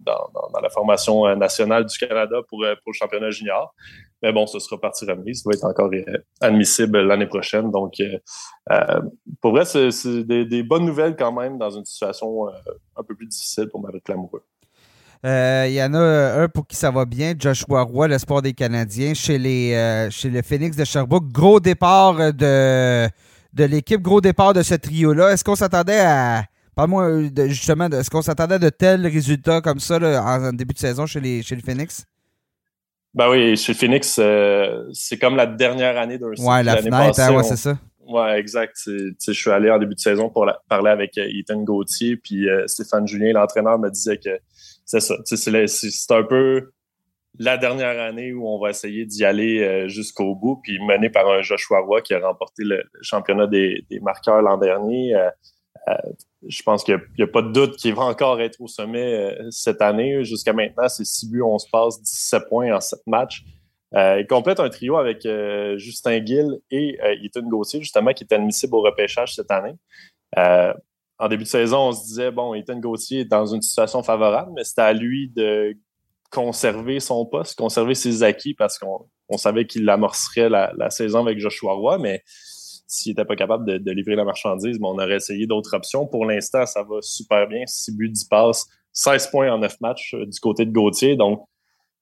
S2: dans, la formation nationale du Canada pour, pour le championnat junior. Mais bon, ce sera partie remise. Ça va être encore admissible l'année prochaine. Donc, pour vrai, c'est des, bonnes nouvelles quand même dans une situation un peu plus difficile pour Maverick Lamoureux.
S1: Il y en a un pour qui ça va bien, Joshua Roy, l'espoir des Canadiens, chez les, chez le Phoenix de Sherbrooke. Gros départ de de l'équipe. Gros départ de ce trio-là. Est-ce qu'on s'attendait à. Parle-moi euh, justement, est-ce qu'on s'attendait à de tels résultats comme ça en, début de saison chez les, chez les Phoenix?
S2: Ben oui, chez Phoenix, c'est comme la dernière année d'un
S1: Ouais, la fenêtre, hein, ouais, c'est ça.
S2: Ouais, exact. Je suis allé en début de saison pour parler avec Ethan Gauthier, puis Stéphane Julien, l'entraîneur, me disait que c'est ça. C'est un peu la dernière année où on va essayer d'y aller euh, jusqu'au bout, puis mené par un Joshua Roy qui a remporté le, championnat des, marqueurs l'an dernier. Euh, euh, je pense qu'il n'y a, pas de doute qu'il va encore être au sommet cette année. Jusqu'à maintenant, c'est 6 buts, on se passe 17 points en 7 matchs. il complète un trio avec Justin Gill et Ethan Gauthier, justement, qui est admissible au repêchage cette année. en début de saison, on se disait, bon, Ethan Gauthier est dans une situation favorable, mais c'était à lui de conserver son poste, conserver ses acquis parce qu'on savait qu'il amorcerait la, saison avec Joshua Roy, mais s'il n'était pas capable de, livrer la marchandise, on aurait essayé d'autres options. Pour l'instant, ça va super bien. 6 buts, 10 passes, 16 points en 9 matchs euh, du côté de Gauthier. Donc,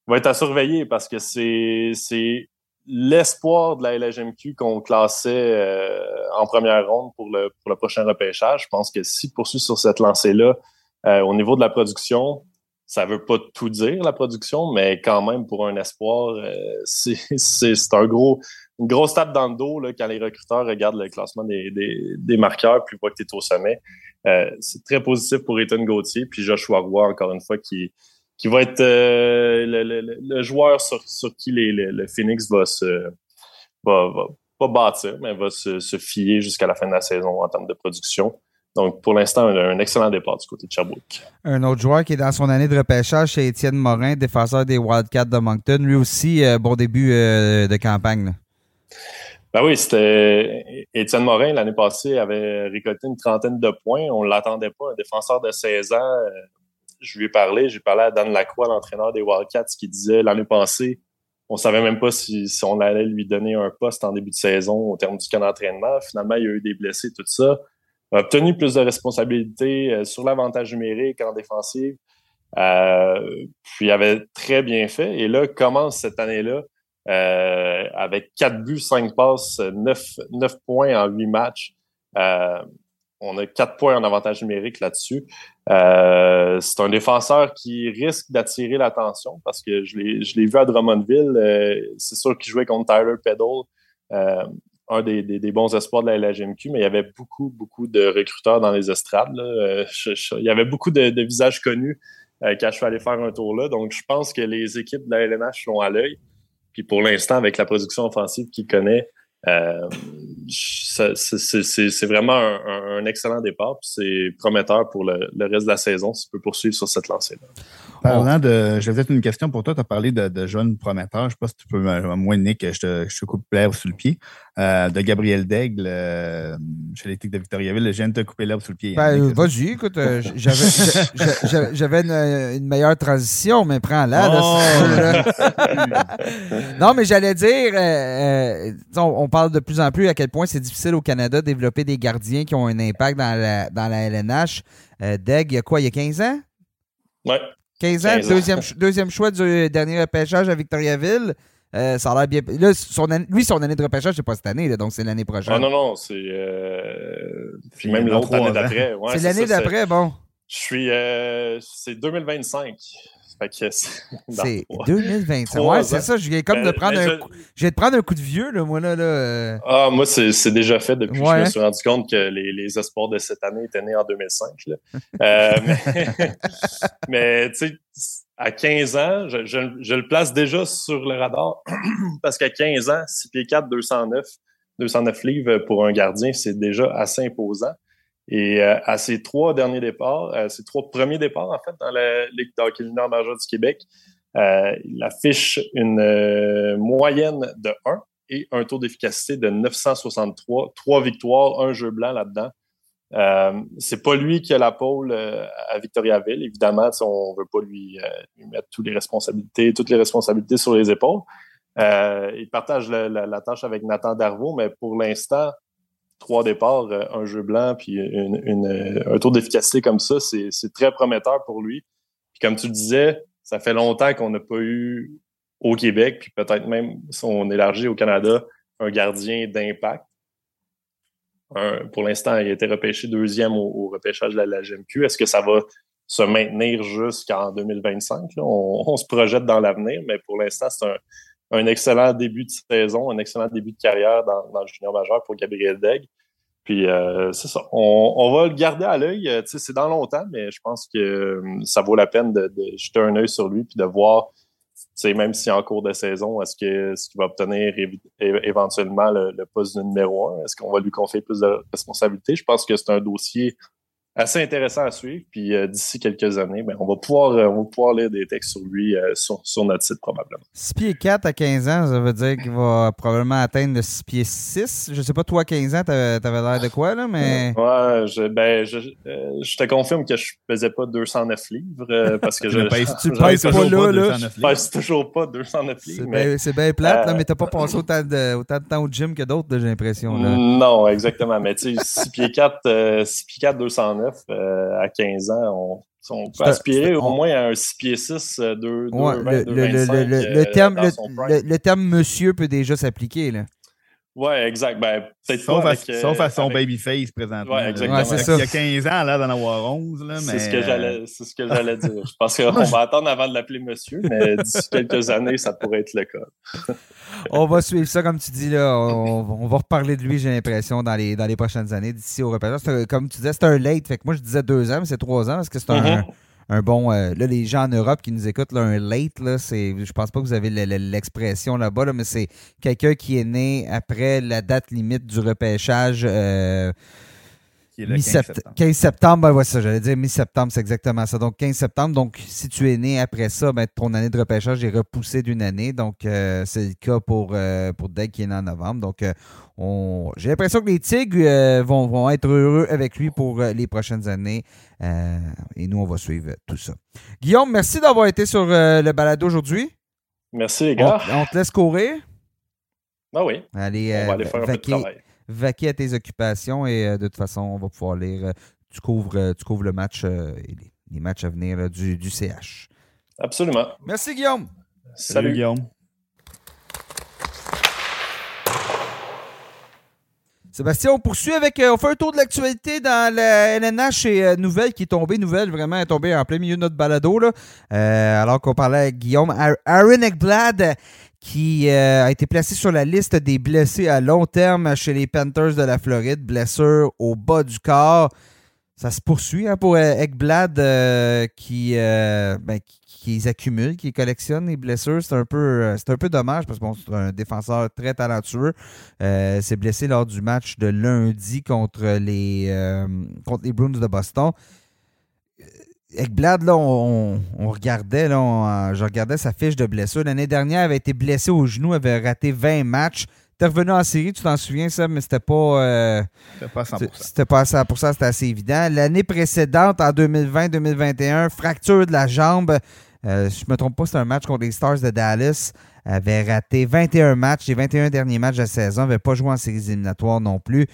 S2: il va être à surveiller parce que c'est l'espoir de la LHMQ qu'on classait euh, en première ronde pour le, pour le prochain repêchage. Je pense que s'il poursuit sur cette lancée-là, euh, au niveau de la production, ça veut pas tout dire, la production, mais quand même, pour un espoir, euh, c'est un gros, une grosse tape dans le dos là, quand les recruteurs regardent le classement des, des, marqueurs puis voient que tu es au sommet. Euh, c'est très positif pour Ethan Gauthier, puis Joshua Roy, encore une fois, qui, qui va être euh, le, le, joueur sur, sur qui les, le Phoenix va se va, va pas bâtir, mais va se, se fier jusqu'à la fin de la saison en termes de production. Donc, pour l'instant, un excellent départ du côté de Sherbrooke.
S1: Un autre joueur qui est dans son année de repêchage, c'est Étienne Morin, défenseur des Wildcats de Moncton. Lui aussi, euh, bon début euh, de campagne.
S2: Ben oui, c'était Étienne Morin l'année passée avait récolté une trentaine de points. On ne l'attendait pas, un défenseur de 16 ans. Euh, je lui ai parlé, j'ai parlé à Dan Lacroix, l'entraîneur des Wildcats, qui disait l'année passée, on savait même pas si, si, on allait lui donner un poste en début de saison au terme du camp d'entraînement. Finalement, il y a eu des blessés, tout ça a obtenu plus de responsabilités euh, sur l'avantage numérique en défensive. Euh, puis avait très bien fait. Et là, commence cette année-là euh, avec 4 buts, 5 passes, 9, 9 points en 8 matchs. Euh, on a 4 points en avantage numérique là-dessus. Euh, c'est un défenseur qui risque d'attirer l'attention parce que je l'ai vu à Drummondville. c'est sûr qu'il jouait contre Tyler Peddle un des, bons espoirs de la LGMQ, mais il y avait beaucoup, beaucoup de recruteurs dans les estrades. Euh, il y avait beaucoup de, visages connus euh, quand je suis allé faire un tour là. Donc, je pense que les équipes de la LNH sont à l'œil. Puis pour l'instant, avec la production offensive qu'il connaît, euh, c'est vraiment un, excellent départ. C'est prometteur pour le, reste de la saison s'il peut poursuivre sur cette lancée-là.
S3: Parlant de. J'ai peut-être une question pour toi. Tu as parlé de, jeunes prometteurs. Je ne sais pas si tu peux, moi, Nick, je te, je te coupe l'herbe sous le pied. Euh, de Gabriel Daigle euh, chez l'éthique de Victoriaville. Je viens de te couper l'herbe sous le pied.
S1: Ben, Vas-y, écoute, euh, j'avais une, meilleure transition, mais prends-la. Oh! non, mais j'allais dire, on, parle de plus en plus à quel point c'est difficile au Canada de développer des gardiens qui ont un impact dans la, dans la LNH. Deg, il y a quoi, il y a 15 ans?
S2: Ouais.
S1: 15 ans, Deuxième, deuxième choix du dernier repêchage à Victoriaville. Euh, ça a l'air bien. Là, son lui, son année de repêchage, c'est pas cette année, là, donc c'est l'année prochaine.
S2: Ah non, non, c'est. Euh... Puis même l'autre année d'après. Ouais,
S1: c'est l'année d'après, bon.
S2: Je suis. Euh... C'est 2025.
S1: C'est 2025. Ouais, c'est ça. Je viens comme de ben, prendre ben, un. Je... viens de prendre un coup de vieux, là, moi, là. là euh.
S2: Ah, moi, c'est déjà fait depuis que je me suis rendu compte que les, les espoirs de cette année étaient nés en 2005. Là. euh, mais, mais tu sais, à 15 ans, je, je, je, le place déjà sur le radar parce qu'à 15 ans, 6 pieds 4, 209, 209 livres pour un gardien, c'est déjà assez imposant. Et euh, à ses trois derniers départs, euh, ses trois premiers départs, en fait, dans la Ligue d'hockey mineur majeure du Québec, euh, il affiche une euh, moyenne de 1 et un taux d'efficacité de 963, trois victoires, un jeu blanc là-dedans. Euh, c'est pas lui qui a la pôle à Victoriaville. Évidemment, on veut pas lui, mettre toutes les responsabilités, toutes les responsabilités sur les épaules. il partage la, tâche avec Nathan Darvaux, mais pour l'instant, trois départs, euh, un jeu blanc, puis une, euh, un tour d'efficacité comme ça, c'est très prometteur pour lui. Puis comme tu le disais, ça fait longtemps qu'on n'a pas eu au Québec, puis peut-être même si on élargit au Canada, un gardien d'impact. Pour l'instant, il a été repêché deuxième au, repêchage de la, GMQ. Est-ce que ça va se maintenir jusqu'en 2025. On, se projette dans l'avenir, mais pour l'instant, c'est un, excellent début de saison, un excellent début de carrière dans, le junior majeur pour Gabriel Degg. Puis euh, c'est ça. On, va le garder à l'œil. C'est dans longtemps, mais je pense que ça vaut la peine de, jeter un œil sur lui puis de voir même si en cours de saison, est-ce qu'il ce va obtenir éventuellement le, le poste de numéro un? Est-ce qu'on va lui confier plus de responsabilités? Je pense que c'est un dossier assez intéressant à suivre. Puis euh, d'ici quelques années, ben, on, va pouvoir, euh, on va pouvoir lire des textes sur lui euh, sur, sur, notre site probablement.
S1: 6 pieds 4 à 15 ans, ça veut dire qu'il va probablement atteindre le 6 pieds 6. Je sais pas, toi, à 15 ans, t'avais l'air de quoi, là, mais...
S2: Ouais, je, ben, je, je te confirme que je faisais pas 209 livres parce que je...
S1: tu pèses pas là, là.
S2: Je pèse toujours pas 209 livres.
S1: C'est bien plate, là, mais t'as pas passé autant de, autant de temps au gym que d'autres, j'ai l'impression.
S2: Non, exactement. Mais tu sais, 6 pieds 4, 6 pieds 4, 209, euh, à 15 ans, on, peut aspirer au moins à un 6 pieds 6, 2, 2, le,
S1: le, terme, le, terme monsieur peut déjà s'appliquer. là.
S2: Ouais, exact. Ben, peut-être
S3: sauf,
S2: pas
S3: à, sauf à son babyface présentement.
S2: Ouais, exactement.
S3: Il y a 15 ans, là, d'en avoir 11. Là,
S2: C'est ce que j'allais, c'est ce que j'allais dire. Je pense qu'on va attendre avant de l'appeler monsieur, mais d'ici quelques années, ça pourrait être le cas.
S1: on va suivre ça, comme tu dis, là. On, va reparler de lui, j'ai l'impression, dans les, dans les prochaines années, d'ici au repérage. Comme tu disais, c'est un late. Fait que moi, je disais deux ans, mais c'est trois ans parce que c'est un. Mm-hmm un bon. Euh, là, les gens en Europe qui nous écoutent, là, un late, là, c'est. Je pense pas que vous avez l'expression là-bas, là, mais c'est quelqu'un qui est né après la date limite du repêchage. Euh,
S3: 15 septembre. 15
S1: septembre, ben ça, j'allais dire mi-septembre, c'est exactement ça. Donc 15 septembre, donc si tu es né après ça, ben, ton année de repêchage est repoussée d'une année. Donc euh, c'est le cas pour, euh, pour Deg qui est né en novembre. Donc euh, on... j'ai l'impression que les Tigres vont, vont, être heureux avec lui pour les prochaines années. et nous, on va suivre tout ça. Guillaume, merci d'avoir été sur le balado aujourd'hui.
S2: Merci les gars.
S1: On, te laisse courir.
S2: Ah oui.
S1: Allez, on va aller faire un peu de travail vaquer à tes occupations et euh, de toute façon, on va pouvoir lire. Euh, tu, couvres, euh, tu couvres le match et les, matchs à venir du, du CH.
S2: Absolument.
S1: Merci, Guillaume.
S2: Salut, Guillaume.
S1: Sébastien, on poursuit avec. on fait un tour de l'actualité dans la LNH et nouvelle qui est tombée. Nouvelle vraiment est tombée en plein milieu de notre balado. Là, alors qu'on parlait avec Guillaume. Aaron Ekblad qui euh, a été placé sur la liste des blessés à long terme chez les Panthers de la Floride. Blessure au bas du corps. Ça se poursuit hein, pour euh, Ekblad euh, qui, ben, qui, accumule, qui collectionne les blessures. C'est un peu, c'est un peu dommage parce que c'est un défenseur très talentueux. s'est blessé lors du match de lundi contre les, contre les Bruins de Boston. Ekblad, là, on, regardait, là, je regardais sa fiche de blessure. L'année dernière, il avait été blessé au genou, avait raté 20 matchs. T'es revenu en série, tu t'en souviens, ça, mais c'était pas.
S3: Euh, c'était pas à 100%.
S1: C'était pas à 100%, c'était assez évident. L'année précédente, en 2020-2021, fracture de la jambe. Euh, je me trompe pas, c'était un match contre les Stars de Dallas. Avait raté 21 matchs, les 21 derniers matchs de la saison. N'avait pas joué en séries éliminatoires non plus.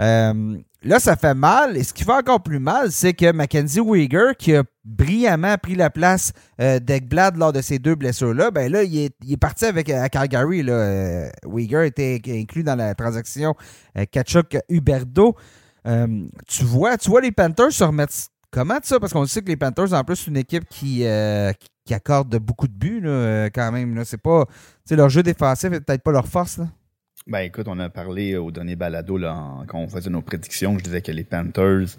S1: Euh, Là, ça fait mal. Et ce qui fait encore plus mal, c'est que Mackenzie Weger, qui a brillamment pris la place euh, d'Egblad lors de ces deux blessures-là, ben là, il est, parti avec à Calgary. Là. Euh, était inclus dans la transaction euh, Kachuk-Huberdo. Euh, tu, vois, tu vois les Panthers se remettre comment ça? Parce qu'on sait que les Panthers, en plus, c'est une équipe qui, qui accorde beaucoup de buts quand même. C'est pas. Leur jeu défensif n'est peut-être pas leur force.
S3: Ben écoute, on a parlé au dernier balado là, quand on faisait nos prédictions. Je disais que les Panthers,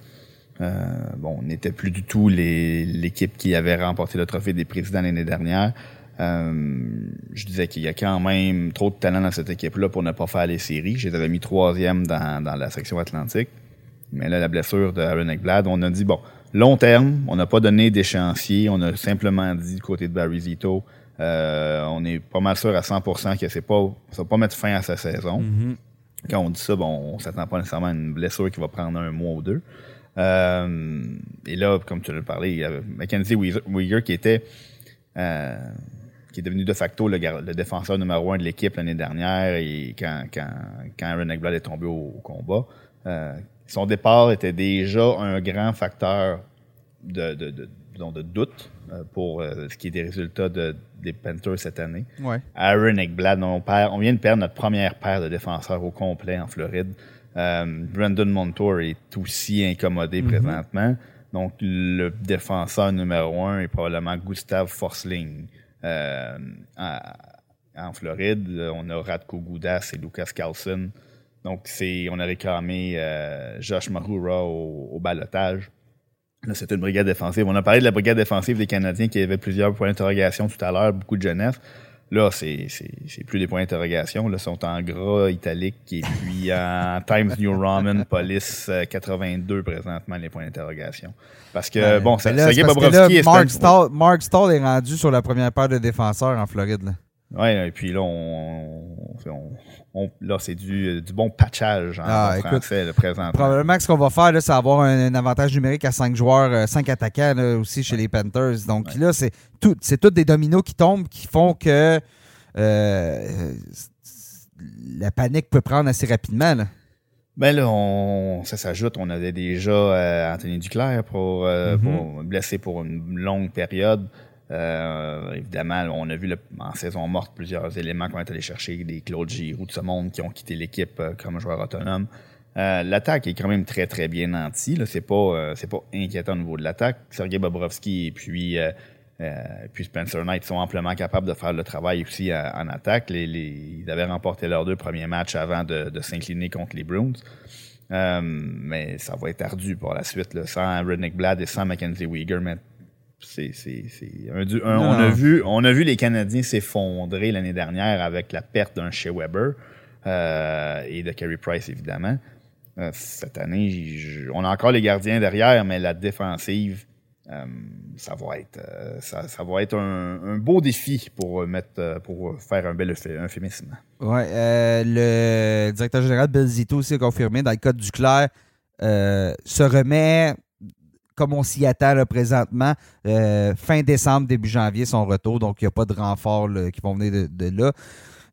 S3: euh, bon, n'étaient plus du tout l'équipe qui avait remporté le trophée des présidents l'année dernière. Euh, je disais qu'il y a quand même trop de talent dans cette équipe-là pour ne pas faire les séries. Je les avais mis troisième dans, dans la section atlantique. Mais là, la blessure de Aaron Ekblad, on a dit, bon, long terme, on n'a pas donné d'échéancier. On a simplement dit du côté de Barry Zito, euh, on est pas mal sûr à 100% que c'est pas, ça va pas mettre fin à sa saison.
S1: Mm-hmm.
S3: Quand on dit ça, bon, on s'attend pas nécessairement à une blessure qui va prendre un mois ou deux. Euh, et là, comme tu l'as parlé, il y avait Mackenzie Weger qui était euh, qui est devenu de facto le, défenseur numéro un de l'équipe l'année dernière et quand, quand, quand Aaron est tombé au, combat. son départ était déjà un grand facteur de, de, de, de doute euh, pour euh, ce qui est des résultats des Panthers cette année. Aaron Ekblad, on, on vient de perdre notre première paire de défenseurs au complet en Floride. Euh, Brandon Montour est aussi incommodé mm-hmm. présentement. Donc, le défenseur numéro un est probablement Gustav Forsling. Euh, en, Floride, on a Radko Goudas et Lucas Carlson. Donc, on a réclamé euh, Josh Mahura au, au balotage. C'est une brigade défensive. On a parlé de la brigade défensive des Canadiens qui avait plusieurs points d'interrogation tout à l'heure, beaucoup de jeunesse. Là, c'est, plus des points d'interrogation. Là, sont en gras italique et puis en Times New Roman Police 82 euh, présentement les points d'interrogation. Parce que, bon, ça,
S1: là, Bobrovski Mark, Stahl, Mark Stahl est rendu sur la première paire de défenseurs en Floride. Là.
S3: Oui, et puis là, on, là c'est du, du, bon patchage en ah, français, le présent.
S1: Probablement que ce qu'on va faire, c'est avoir un, avantage numérique à cinq joueurs, 5 euh, attaquants aussi chez les Panthers. Donc là, c'est tout, c'est tous des dominos qui tombent qui font que euh, la panique peut prendre assez rapidement. Là.
S3: Ben là, on, ça s'ajoute. On avait déjà euh, Anthony Duclair pour, mm-hmm. pour blessé pour une longue période. Euh, évidemment, on a vu en saison morte plusieurs éléments qu'on est allé chercher, des Claude Giroux de ce monde qui ont quitté l'équipe euh, comme joueur autonome. Euh, l'attaque est quand même très très bien nantie. C'est pas c'est pas inquiétant au niveau de l'attaque. Sergei Bobrovski et puis puis Spencer Knight sont amplement capables de faire le travail aussi en attaque. Les, ils avaient remporté leurs deux premiers matchs avant de, s'incliner contre les Bruins. mais ça va être ardu pour la suite, sans Rednick Blad et sans Mackenzie Weegar. C'est, on, a vu, on a vu les Canadiens s'effondrer l'année dernière avec la perte d'un Shea Weber euh, et de Carey Price, évidemment. Euh, cette année, on a encore les gardiens derrière, mais la défensive, euh, ça va être, ça, va être un, beau défi pour, mettre, pour faire un bel euphémisme.
S1: Oui, le directeur général Bill Zito aussi a confirmé dans le code du clair se remet comme on s'y attend présentement. Euh, fin décembre, début janvier, son retour. Donc, il n'y a pas de renfort qui vont venir de, là.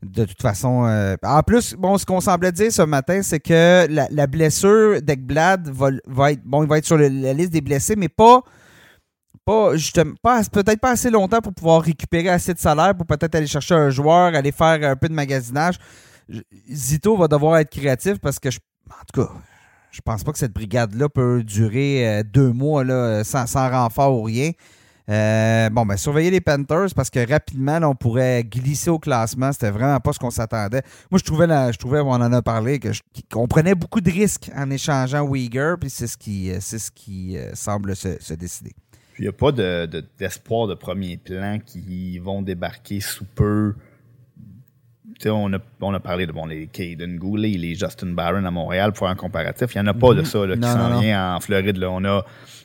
S1: De toute façon, euh, en plus, bon, ce qu'on semblait dire ce matin, c'est que la, blessure d'Ekblad va, être, bon, il va être sur la liste des blessés, mais pas, pas justement, pas, peut-être pas assez longtemps pour pouvoir récupérer assez de salaire pour peut-être aller chercher un joueur, aller faire un peu de magasinage. Zito va devoir être créatif parce que, je, en tout cas, je pense pas que cette brigade-là peut durer euh, deux mois là, sans, renfort ou rien. Euh, bon, ben, surveiller les Panthers parce que rapidement, on pourrait glisser au classement. C'était vraiment pas ce qu'on s'attendait. Moi, je trouvais, je trouvais, on en a parlé, qu'on prenait beaucoup de risques en échangeant Uyghur, puis c'est ce qui, euh, ce qui semble se, décider.
S3: Il n'y a pas d'espoir de, de, premier plan qui vont débarquer sous peu on a, on a parlé de bon, les Caden Goulet, les Justin Barron à Montréal pour un comparatif. Il n'y en a pas de mhm. ça là, qui s'en vient en Floride. Là. On a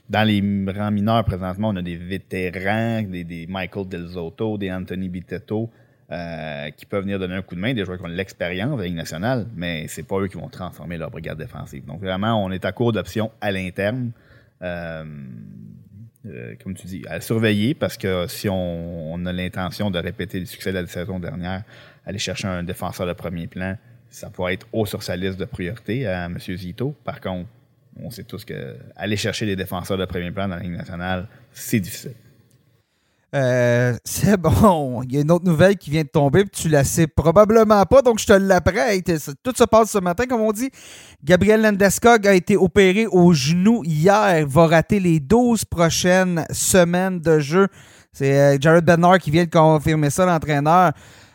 S3: dans les rangs mineurs présentement, on a des vétérans, des, des Michael Del Zotto, des Anthony Bitetto. Euh, qui peuvent venir donner un coup de main, des joueurs qui ont de l'expérience de la Ligue nationale, mais c'est pas eux qui vont transformer leur brigade défensive. Donc vraiment, on est à court d'options à l'interne. Euh, euh, comme tu dis, à surveiller parce que si on, on a l'intention de répéter le succès de la saison dernière, aller chercher un défenseur de premier plan, ça pourrait être haut sur sa liste de priorité à M. Zito. Par contre, on sait tous que aller chercher des défenseurs de premier plan dans la Ligue nationale, c'est difficile.
S1: Euh, c'est bon. Il y a une autre nouvelle qui vient de tomber, puis tu la sais probablement pas, donc je te l'apprends. Tout se passe ce matin, comme on dit. Gabriel Landeskog a été opéré au genou hier, va rater les 12 prochaines semaines de jeu. C'est euh, Jared Bednar qui vient de confirmer ça, l'entraîneur.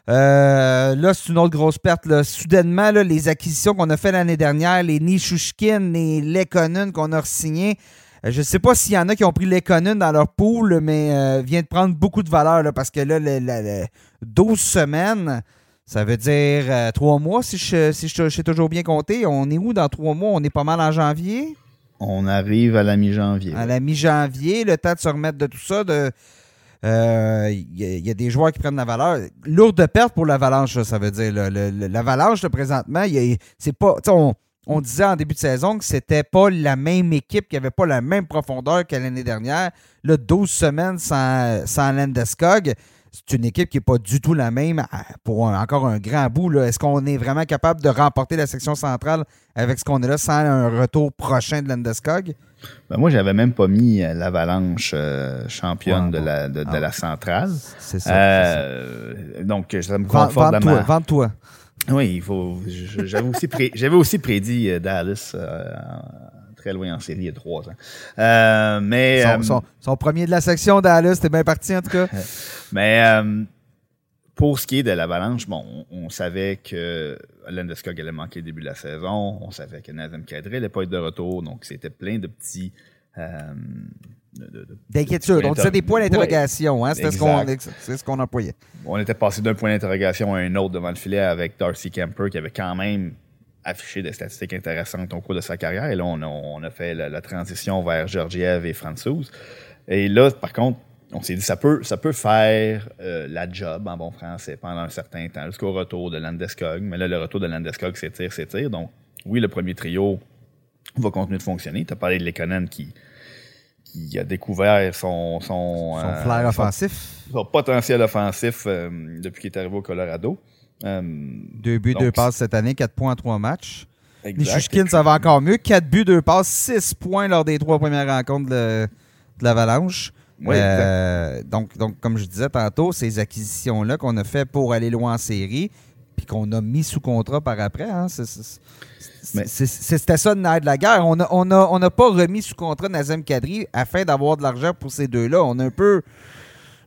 S1: Euh, là, c'est une autre grosse perte. Soudainement, les acquisitions qu'on a fait l'année dernière, les Nishushkin, les Lekonen qu'on a signé, euh, je ne sais pas s'il y en a qui ont pris Lekonen dans leur pool, mais euh, vient de prendre beaucoup de valeur parce que là, 12 semaines, ça veut dire 3 mois si je, si je, toujours bien compté. On est où dans 3 mois? On est pas mal en janvier?
S3: On arrive à la mi-janvier.
S1: À la mi-janvier, le temps de se remettre de tout ça, de il euh, y, a des joueurs qui prennent la valeur. Lourde perte pour l'Avalanche, ça veut dire. L'Avalanche, présentement, c'est pas. On, disait en début de saison que c'était pas la même équipe, qui avait pas la même profondeur que l'année dernière. Là, 12 semaines sans, sans Landeskog c'est une équipe qui n'est pas du tout la même pour encore un grand bout. Est-ce qu'on est vraiment capable de remporter la section centrale avec ce qu'on est là sans un retour prochain de Landeskog?
S3: Ben moi, j'avais même pas mis euh, l'Avalanche euh, championne de, la, de, la ah. centrale. C'est ça, euh, Donc, ça me conforte
S1: Vente-toi. Vente-toi.
S3: Oui, il faut. J'avais aussi, aussi prédit Dallas très loin en série il y a trois ans. Euh, mais,
S1: son, premier de la section Dallas, c'était bien parti en tout cas.
S3: mais pour ce qui est de l'avalanche, bon, on, savait que Landeskog allait manquer le début de la saison. On savait que Nazem Kadri n'allait pas être de retour. Donc, c'était plein de petits. Euh,
S1: D'inquiétude. On disait des points d'interrogation. Hein? C'était ce qu'on employait.
S3: On était passé d'un point d'interrogation à un autre devant le filet avec Darcy Kemper qui avait quand même affiché des statistiques intéressantes au cours de sa carrière. Et là, on a, fait la, transition vers Georgiev et Franzouz. Et là, par contre, on s'est dit ça peut ça peut faire euh, la job en bon français pendant un certain temps jusqu'au retour de Landeskog. Mais là le retour de Landeskog s'étire s'étire donc oui le premier trio va continuer de fonctionner. Tu as parlé de Lekonen qui qui a découvert son
S1: son, son euh, flair offensif.
S3: son, potentiel offensif euh, depuis qu'il est arrivé au Colorado
S1: deux buts deux passes cette année quatre points en trois matchs Michushkin, ça va encore mieux. Quatre buts, deux passes, six points lors des trois premières rencontres de, de l'Avalanche. Euh, donc, donc, comme je disais tantôt, ces acquisitions-là qu'on a fait pour aller loin en série, puis qu'on a mis sous contrat par après, hein, c'était ça de la guerre. On n'a on a, on pas remis sous contrat Nazem Kadri afin d'avoir de l'argent pour ces deux-là. On a un peu,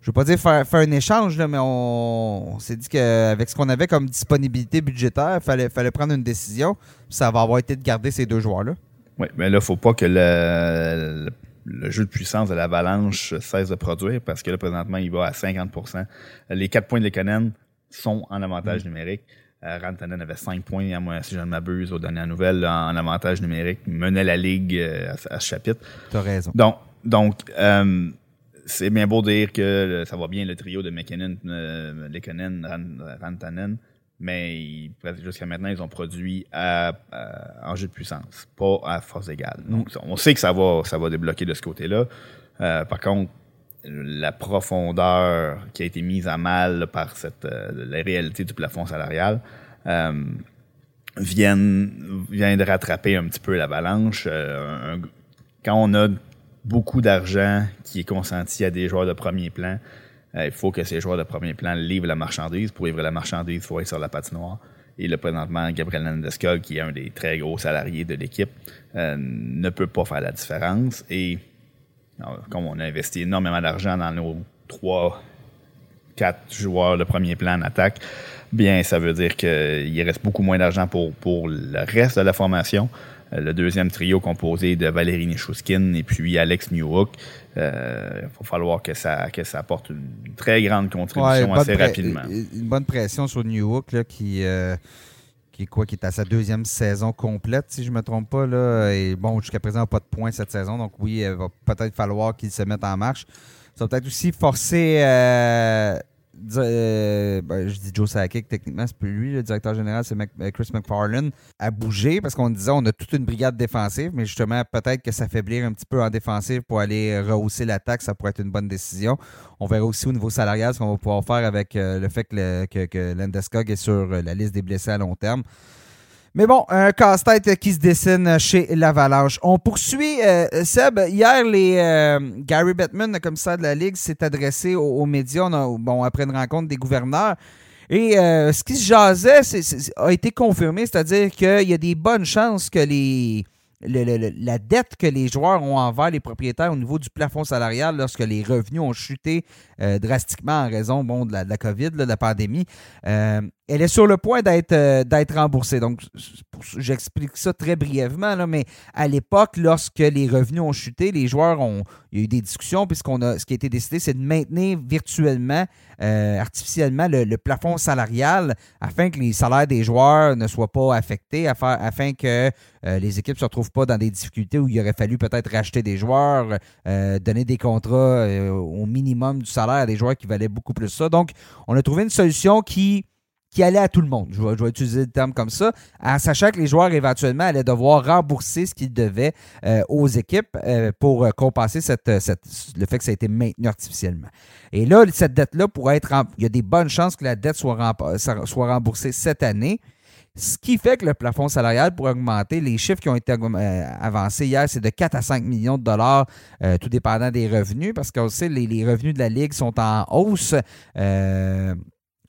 S1: je ne veux pas dire faire, un échange, mais on, s'est dit qu'avec ce qu'on avait comme disponibilité budgétaire, il fallait, fallait prendre une décision. Ça va avoir été de garder ces deux joueurs-là.
S3: Oui, mais là, il ne faut pas que le, le jeu de puissance de l'avalanche cesse de produire parce que là, présentement, il va à 50% Les quatre points de Lekonen sont en avantage mm. numérique. Euh, Rantanen avait 5 points, à moi, si je ne m'abuse, aux dernières nouvelles, en avantage numérique. Il menait la ligue euh, à, ce chapitre.
S1: Tu as raison.
S3: Donc, donc euh, c'est bien beau dire que ça va bien le trio de McKinnon, euh, Lekonen, Rantanen mais jusqu'à maintenant, ils ont produit à, en jeu de puissance, pas à force égale. Donc, on sait que ça va, ça va débloquer de ce côté-là. Euh, par contre, la profondeur qui a été mise à mal par cette, euh, la réalité du plafond salarial euh, vient, vient de rattraper un petit peu l'avalanche. quand on a beaucoup d'argent qui est consenti à des joueurs de premier plan, euh, il faut que ces joueurs de premier plan livrent la marchandise. Pour livrer la marchandise, il faut être sur la patinoire. Et le présentement, Gabriel Landeskog, qui est un des très gros salariés de l'équipe, euh, ne peut pas faire la différence. Et comme on a investi énormément d'argent dans nos trois, quatre joueurs de premier plan en attaque, bien, ça veut dire qu'il reste beaucoup moins d'argent pour, pour le reste de la formation. Euh, le deuxième trio composé de Valérie Nichushkin et puis Alex Newhook. Il euh, va falloir que ça, que ça apporte une très grande contribution assez rapidement.
S1: Une bonne pression sur Newhook là, qui, euh, qui, est quoi, qui est à sa deuxième saison complète, si je ne me trompe pas. Là. Et bon, jusqu'à présent, pas de points cette saison. Donc oui, il va peut-être falloir qu'il se mette en marche. Ça va peut-être aussi forcer euh, ben, je dis Joe Sakic, techniquement, c'est plus lui, le directeur général, c'est euh, Chris McFarlane, à bouger parce qu'on disait on a toute une brigade défensive, mais justement, peut-être que s'affaiblir un petit peu en défensive pour aller rehausser l'attaque, ça pourrait être une bonne décision. On verra aussi au niveau salarial ce qu'on va pouvoir faire avec euh, le fait que, Landeskog est sur la liste des blessés à long terme. Mais bon, un casse-tête qui se dessine chez l'Avalanche. On poursuit, euh, Seb. Hier, les, euh, Gary Bettman, le commissaire de la Ligue, s'est adressé aux, médias bon, après une rencontre des gouverneurs. Et euh, ce qui se jasait a été confirmé, c'est-à-dire qu'il y a des bonnes chances que les, la dette que les joueurs ont envers les propriétaires au niveau du plafond salarial lorsque les revenus ont chuté drastiquement en raison bon, de, la, COVID, de la pandémie, elle est sur le point d'être euh, remboursée. Donc, j'explique ça très brièvement, mais à l'époque, lorsque les revenus ont chuté, les joueurs ont. Il y a eu des discussions, puisqu'on a ce qui a été décidé, c'est de maintenir virtuellement, euh, artificiellement, le, plafond salarial afin que les salaires des joueurs ne soient pas affectés, afin, que euh, les équipes ne se retrouvent pas dans des difficultés où il aurait fallu peut-être racheter des joueurs, donner des contrats au minimum du salaire à des joueurs qui valaient beaucoup plus ça. Donc, on a trouvé une solution qui qui allait à tout le monde. Je vais, utiliser le terme comme ça, en sachant que les joueurs éventuellement allaient devoir rembourser ce qu'ils devaient euh, aux équipes euh, pour euh, compenser le fait que ça a été maintenu artificiellement. Et là, cette dette-là pourrait être. Il y a des bonnes chances que la dette soit, soit remboursée cette année. Ce qui fait que le plafond salarial pourrait augmenter. Les chiffres qui ont été avancés hier, c'est de 4 à 5 millions de dollars, tout dépendant des revenus, parce qu'on sait les, les revenus de la Ligue sont en hausse.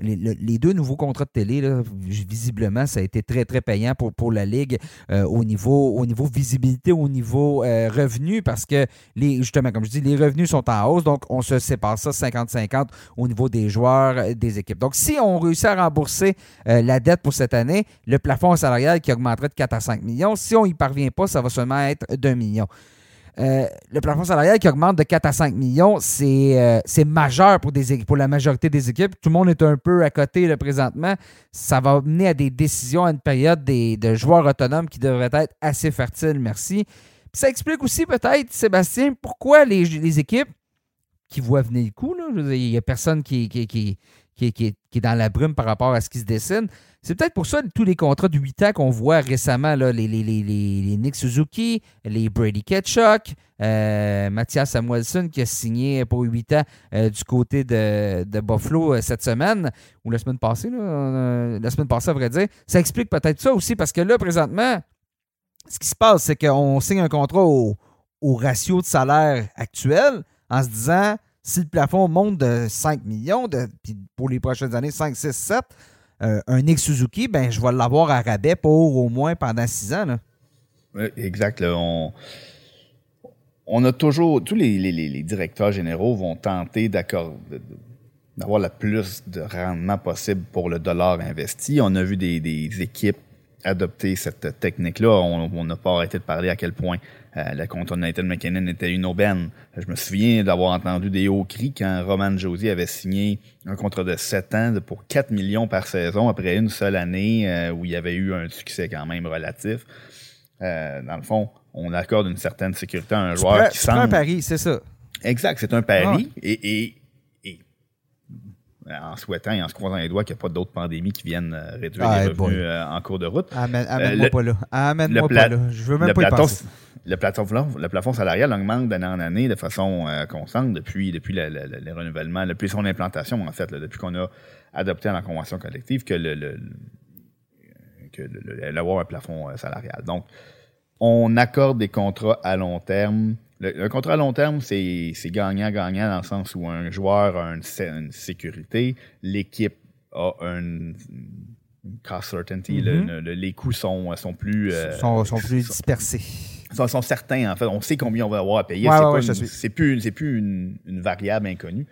S1: Les, deux nouveaux contrats de télé, visiblement, ça a été très, très payant pour, la Ligue euh, au, niveau, au niveau visibilité, au niveau euh, revenu, parce que, les, justement, comme je dis, les revenus sont en hausse, donc on se sépare ça 50-50 au niveau des joueurs, euh, des équipes. Donc, si on réussit à rembourser la dette pour cette année, le plafond salarial qui augmenterait de 4 à 5 millions, si on n'y parvient pas, ça va seulement être d'un million. Euh, le plafond salarial qui augmente de 4 à 5 millions, euh, c'est majeur pour, des, pour la majorité des équipes. Tout le monde est un peu à côté présentement. Ça va mener à des décisions à une période des, de joueurs autonomes qui devraient être assez fertiles, merci. ça explique aussi peut-être, Sébastien, pourquoi les, les, équipes qui voient venir le coup, il n'y a personne qui, qui, est dans la brume par rapport à ce qui se dessine. C'est peut-être pour ça tous les contrats de 8 ans qu'on voit récemment, là, les, les, Nick Suzuki, les Brady Ketchuk, euh, Mathias Samuelson qui a signé pour 8 ans euh, du côté de, Buffalo euh, cette semaine, ou la semaine passée, la semaine passée à vrai dire. Ça explique peut-être ça aussi parce que là, présentement, ce qui se passe, c'est qu'on signe un contrat au, au ratio de salaire actuel en se disant si le plafond monte de 5 millions, de, puis pour les prochaines années, 5, 6, 7, euh, un Nick Suzuki, ben, je vais l'avoir à rabais pour au moins pendant six ans.
S3: Oui, exact. on, a toujours, tous les, directeurs généraux vont tenter d'avoir le plus de rendement possible pour le dollar investi. On a vu des, équipes adopter cette technique-là. On n'a pas arrêté de parler à quel point euh, le compte Nathan McKinnon était une aubaine. Je me souviens d'avoir entendu des hauts cris quand Roman Josie avait signé un contrat de 7 ans pour 4 millions par saison après une seule année euh, où il y avait eu un succès quand même relatif. Euh, dans le fond, on accorde une certaine sécurité à un joueur qui semble...
S1: C'est un pari, c'est ça.
S3: Exact, c'est un pari. Et, en souhaitant et en se croisant les doigts qu'il n'y a pas d'autres pandémies qui viennent réduire ah, les revenus en cours de route.
S1: Amène-moi pas là. Amène-moi pas là. Je veux même pas y penser
S3: le, plafond, le plafond salarial augmente d'année en année de façon euh, constante depuis, depuis le, les renouvellements, depuis son implantation, en fait, depuis qu'on a adopté la convention collective que le, un plafond euh, salarial. Donc, on accorde des contrats à long terme. Le, contrat à long terme, c'est gagnant-gagnant dans le sens où un joueur a une, sécurité, l'équipe a une, cost certainty, mm-hmm. les coûts sont, sont plus...
S1: Euh, sont, sont, plus dispersés
S3: sont, sont, certains, en fait. On sait combien on va avoir à payer. c'est plus, plus une, variable inconnue.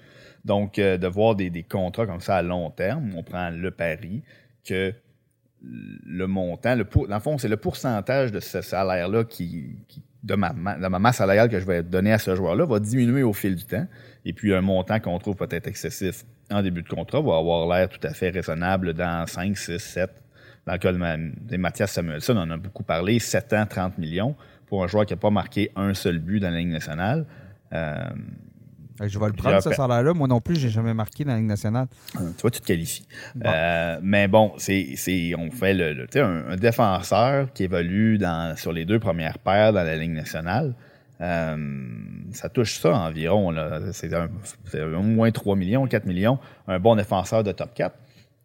S3: Donc, euh, de voir des, contrats comme ça à long terme, on prend le pari que le montant, le dans le fond, c'est le pourcentage de ce salaire-là qui, de, ma, de ma masse salariale que je vais donner à ce joueur-là va diminuer au fil du temps. Et puis, un montant qu'on trouve peut-être excessif en début de contrat va avoir l'air tout à fait raisonnable dans 5, 6, 7. Dans le cas de, Mathias Samuelson, on en a beaucoup parlé, 7 ans, 30 millions pour un joueur qui n'a pas marqué un seul but dans la Ligue nationale. Euh,
S1: je vais le prendre, ce salaire-là. Moi non plus, j'ai jamais marqué dans la Ligue nationale.
S3: Euh, tu vois, tu te qualifies. Euh, mais bon, c'est, on fait le, un, défenseur qui évolue dans, sur les deux premières paires dans la Ligue nationale. ça touche ça environ. C'est, au moins 3 millions, 4 millions. Un bon défenseur de top 4.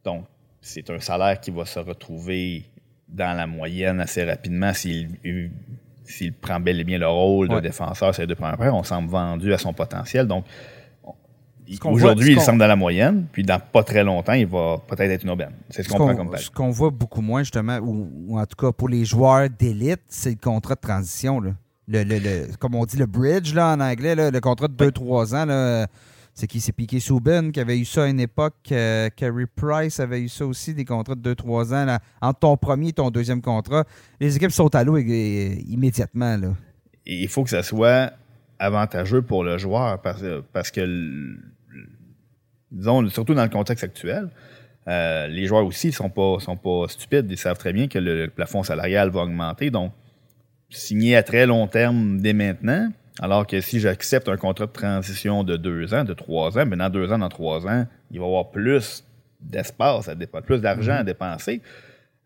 S3: Donc, c'est un salaire qui va se retrouver dans la moyenne assez rapidement s'il s'il prend bel et bien le rôle de défenseur sur les deux premières on semble vendu à son potentiel. Donc, aujourd'hui, il semble dans la moyenne, puis dans pas très longtemps, il va peut-être être une aubaine. C'est ce, qu'on prend comme
S1: Ce qu'on voit beaucoup moins, justement, ou, en tout cas pour les joueurs d'élite, c'est le contrat de transition. Le, le, comme on dit, le bridge là, en anglais, le contrat de 2-3 ans. Là, c'est qui? S'est piqué Souben, qui avait eu ça à une époque. Euh, Carey Price avait eu ça aussi, des contrats de 2-3 ans. Entre ton premier et ton deuxième contrat, les équipes sautent à l'eau immédiatement.
S3: Il faut que ça soit avantageux pour le joueur parce, parce que, disons, surtout dans le contexte actuel, euh, les joueurs aussi ne sont pas, sont pas stupides. Ils savent très bien que le plafond salarial va augmenter. Donc, signer à très long terme dès maintenant, alors que si j'accepte un contrat de transition de deux ans, de trois ans, mais dans deux ans, dans trois ans, il va y avoir plus d'espace à dépenser, plus d'argent à mhm. dépenser.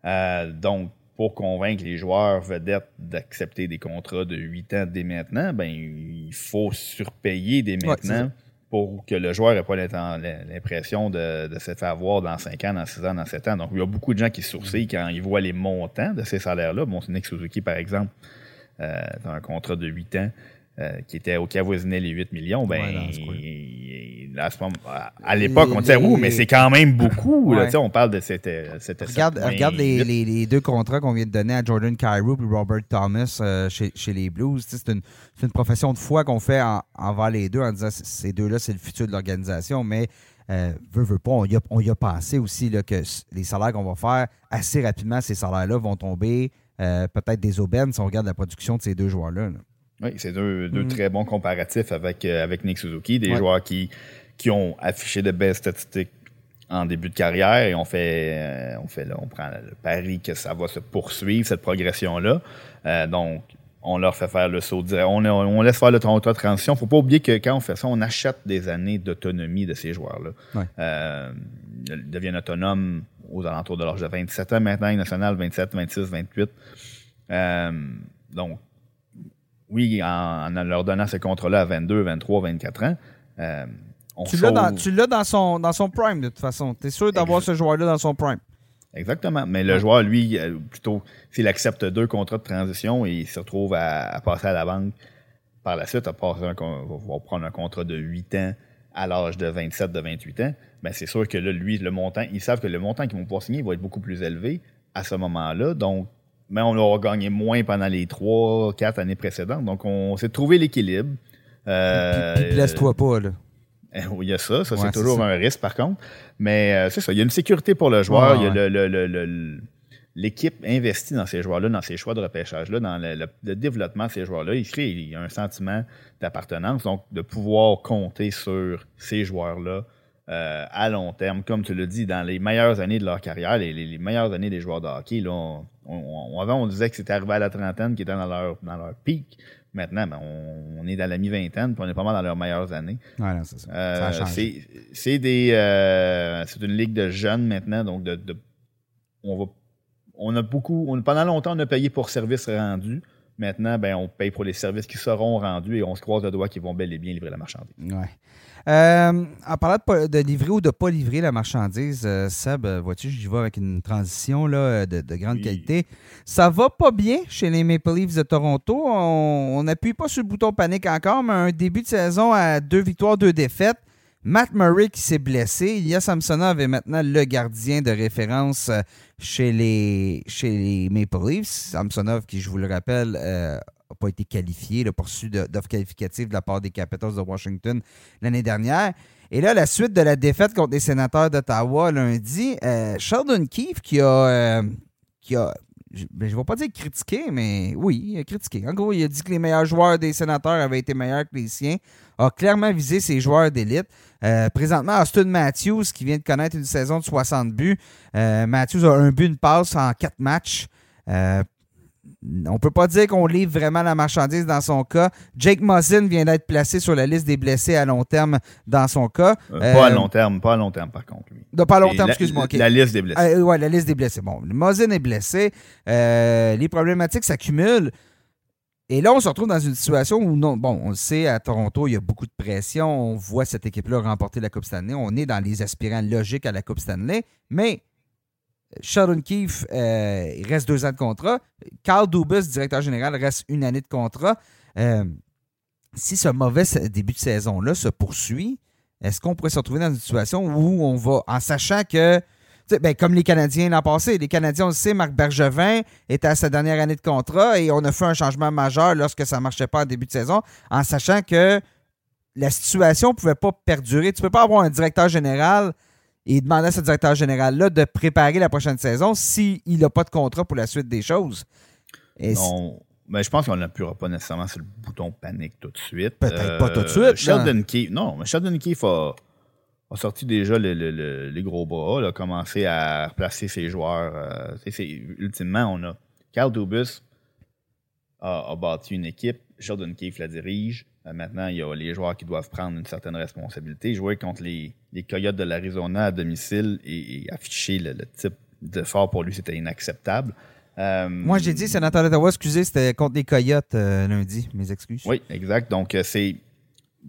S3: Euh, donc, pour convaincre les joueurs vedettes d'accepter des contrats de huit ans dès maintenant, ben, il faut surpayer dès maintenant pour que le joueur n'ait pas l'impression de, se faire avoir dans cinq ans, dans six ans, dans sept ans. Donc, il y a beaucoup de gens qui sourcillent quand ils voient les montants de ces salaires-là. Bon, c'est Nick Suzuki, par exemple, euh, dans un contrat de huit ans, qui était au avoisinait les 8 millions, ben, à, l'époque, on disait, ouh, mais c'est quand même beaucoup. on parle de cette. cette
S1: regarde, regarde les, deux contrats qu'on vient de donner à Jordan Cairo et Robert Thomas chez, chez, les Blues. C'est une, une, profession de foi qu'on fait en, envers les deux en disant ces deux-là, c'est le futur de l'organisation. Mais euh, veut, veut pas, on y a, on y a pensé aussi là, que les salaires qu'on va faire, assez rapidement, ces salaires-là vont tomber euh, peut-être des aubaines si on regarde la production de ces deux joueurs-là.
S3: Oui, c'est deux, deux mm. très bons comparatifs avec, euh, avec Nick Suzuki, des joueurs qui, qui ont affiché de belles statistiques en début de carrière et on fait, on fait là, on prend le pari que ça va se poursuivre, cette progression-là. donc, on leur fait faire le saut direct. On, on laisse faire le contrat de transition. Il ne faut pas oublier que quand on fait ça, on achète des années d'autonomie de ces joueurs-là. Euh, ils deviennent autonomes aux alentours de l'âge de 27 ans maintenant, national 27, 26, 28. donc, oui, en, leur donnant ces contrats-là à 22, 23, 24 ans, euh,
S1: tu l'as dans, dans, son, dans son prime, de toute façon. Tu es sûr d'avoir ce joueur-là dans son prime.
S3: Exactement. Mais le joueur, lui, euh, plutôt, s'il accepte deux contrats de transition et il se retrouve à, passer à la banque par la suite, à passer un, va prendre un contrat de 8 ans à l'âge de 27, de 28 ans, ben c'est sûr que là, lui, le montant, ils savent que le montant qu'ils vont pouvoir signer va être beaucoup plus élevé à ce moment-là. Donc, mais on aura gagné moins pendant les trois, quatre années précédentes. Donc, on s'est trouvé l'équilibre.
S1: Euh, puis, blesse-toi pas, là.
S3: Oui, il y a ça. Ça, c'est toujours un risque, par contre. Mais euh, c'est ça. Il y a une sécurité pour le joueur. il y a le, l'équipe investit dans ces joueurs-là, dans ces choix de repêchage-là, dans le, développement de ces joueurs-là. Il, crée, il y a un sentiment d'appartenance. Donc, de pouvoir compter sur ces joueurs-là euh, à long terme, comme tu l'as dit, dans les meilleures années de leur carrière, les, meilleures années des joueurs de hockey. Là, on, avant, on disait que c'était arrivé à la trentaine qui était dans leur, dans leur pic. Maintenant, ben, on, est dans la mi-vingtaine, puis on est pas mal dans leurs meilleures années.
S1: c'est ça. Euh,
S3: c'est des, euh, c'est une ligue de jeunes maintenant, donc de, on va, on a beaucoup, on, pendant longtemps, on a payé pour services rendus. Maintenant, ben, on paye pour les services qui seront rendus et on se croise le doigt qu'ils vont bel et bien livrer la marchandise.
S1: Ouais. Euh, en parlant de, livrer ou de ne pas livrer la marchandise, euh, Seb, euh, vois-tu, j'y vais avec une transition là, de, grande qualité. Ça va pas bien chez les Maple Leafs de Toronto. On n'appuie pas sur le bouton panique encore, mais un début de saison à deux victoires, deux défaites. Matt Murray qui s'est blessé. Ilya Samsonov est maintenant le gardien de référence chez les, chez les Maple Leafs. Samsonov, qui, je vous le rappelle, n'a pas été qualifié, le poursu d'offres qualificatives de la part des Capitals de Washington l'année dernière. Et là, la suite de la défaite contre les sénateurs d'Ottawa lundi, euh, Sheldon Keefe qui a, euh, qui a je ne ben, vais pas dire critiqué, mais oui, il a critiqué. En gros, il a dit que les meilleurs joueurs des sénateurs avaient été meilleurs que les siens, a clairement visé ses joueurs d'élite. Euh, présentement, Austin Matthews, qui vient de connaître une saison de 60 buts. Matthews a un but, une passe en quatre matchs on peut pas dire qu'on livre vraiment la marchandise dans son cas. Jake Muzzin vient d'être placé sur la liste des blessés à long terme dans son cas.
S3: Euh, pas à euh, long terme, pas à long terme par contre.
S1: pas à long terme, excuse-moi.
S3: La liste des blessés.
S1: Euh, oui, la liste des blessés. Bon, Muzzin est blessé. les problématiques s'accumulent. Et là, on se retrouve dans une situation où, non, bon, on le sait, à Toronto, il y a beaucoup de pression. On voit cette équipe-là remporter la Coupe Stanley. On est dans les aspirants logiques à la Coupe Stanley. Mais Sheldon Keefe, euh, il reste deux ans de contrat. Carl Dubus, directeur général, reste une année de contrat. Euh, si ce mauvais début de saison-là se poursuit, est-ce qu'on pourrait se retrouver dans une situation où on va, en sachant que, ben, comme les Canadiens l'an passé, les Canadiens, on le sait, Marc Bergevin était à sa dernière année de contrat et on a fait un changement majeur lorsque ça ne marchait pas en début de saison, en sachant que la situation ne pouvait pas perdurer. Tu ne peux pas avoir un directeur général et demander à ce directeur général-là de préparer la prochaine saison s'il n'a pas de contrat pour la suite des choses.
S3: non, mais je pense qu'on n'appuiera pas nécessairement sur le bouton panique tout de suite.
S1: Peut-être pas tout de suite.
S3: Sheldon Keefe, non, mais Sheldon Keefe a, sorti déjà les gros bras, a commencé à replacer ses joueurs. Euh, ultimement, on a Carl Dubus a, a, bâti une équipe, Sheldon Keefe la dirige. Euh, maintenant, il y a les joueurs qui doivent prendre une certaine responsabilité. Jouer contre les, Coyotes de l'Arizona à domicile et, afficher le, type de fort pour lui, c'était inacceptable.
S1: Euh, Moi, j'ai dit, sénateur d'Ottawa, excusez, c'était contre les Coyotes euh, lundi. Mes excuses.
S3: Oui, exact. Donc, c'est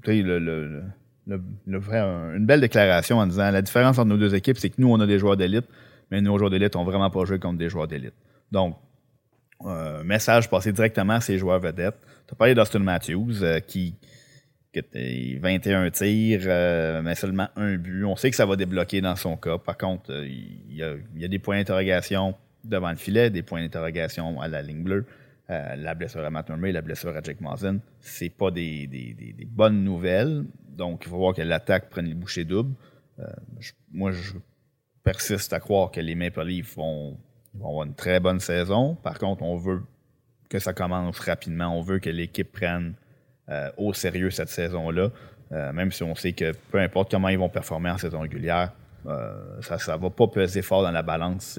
S3: le, une belle déclaration en disant la différence entre nos deux équipes, c'est que nous, on a des joueurs d'élite, mais nos joueurs d'élite n'ont vraiment pas joué contre des joueurs d'élite. Donc, message passé directement à ses joueurs vedettes. Tu as parlé d'Austin Matthews, qui 21 tirs, mais seulement un but. On sait que ça va débloquer dans son cas. Par contre, il y, a, il y a des points d'interrogation devant le filet, des points d'interrogation à la ligne bleue. Euh, la blessure à Matt Murray, la blessure à Jake Mazen, c'est pas des, bonnes nouvelles. Donc, il faut voir que l'attaque prenne les bouchées doubles. Euh, moi, je persiste à croire que les Maple Leafs vont, avoir une très bonne saison. Par contre, on veut que ça commence rapidement. On veut que l'équipe prenne euh, au sérieux cette saison-là. même si on sait que peu importe comment ils vont performer en saison régulière, euh, ça ne va pas peser fort dans la balance.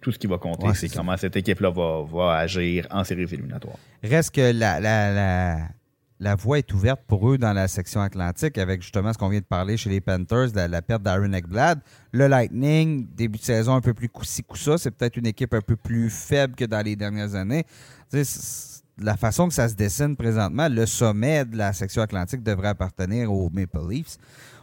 S3: tout ce qui va compter, c'est comment cette équipe-là va, agir en séries éliminatoires.
S1: Reste que la, la, voie est ouverte pour eux dans la section atlantique avec justement ce qu'on vient de parler chez les Panthers, la, la perte d'Aaron Ekblad. Le Lightning, début de saison un peu plus coussi coussa, c'est peut-être une équipe un peu plus faible que dans les dernières années. La façon que ça se dessine présentement, le sommet de la section atlantique devrait appartenir aux Maple Leafs.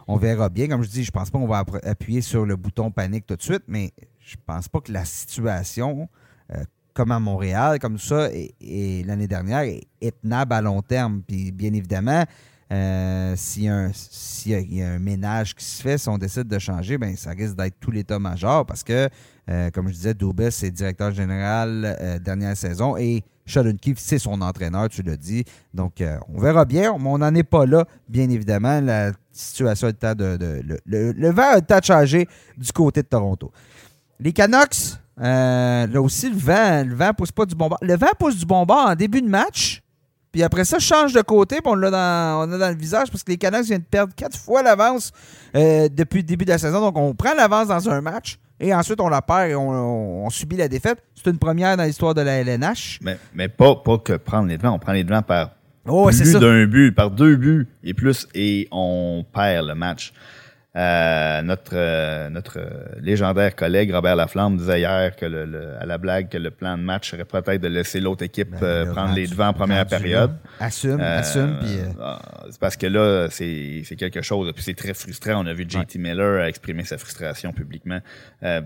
S1: On verra bien. Comme je dis, je pense pas qu'on va appuyer sur le bouton panique tout de suite, mais je pense pas que la situation, euh, comme à Montréal, comme ça, et, l'année dernière, est, tenable à long terme. Puis bien évidemment, euh, s'il y, a un ménage qui se fait, si on décide de changer, ben ça risque d'être tout l'état-major parce que, euh, comme je disais, Dubas est directeur général dernière saison et Sheldon Keefe, c'est son entraîneur, tu l'as dit. Donc, on verra bien, mais on n'en est pas là, bien évidemment. La situation de, de, le, vent a le temps de changer du côté de Toronto. Les Canucks, euh, là aussi, le vent, le vent pousse pas du bon. Le vent pousse du bon en début de match. Puis après ça, change de côté, puis on l'a dans, dans le visage parce que les Canucks viennent de perdre quatre fois l'avance euh, depuis le début de la saison. Donc, on prend l'avance dans un match et ensuite on la perd et on, subit la défaite. C'est une première dans l'histoire de la LNH.
S3: Mais, mais pas, pas que prendre les devants. On prend les devants par Oh, plus d'un but, par deux buts et plus, et on perd le match. Euh, notre euh, notre légendaire collègue Robert Laflamme disait hier que le, à la blague que le plan de match serait peut-être de laisser l'autre équipe ben, euh, prendre les devants en première période.
S1: Assume, assume. Puis,
S3: ah, parce que là, c'est quelque chose. Puis c'est très frustrant. On a vu JT Miller exprimer sa frustration publiquement. je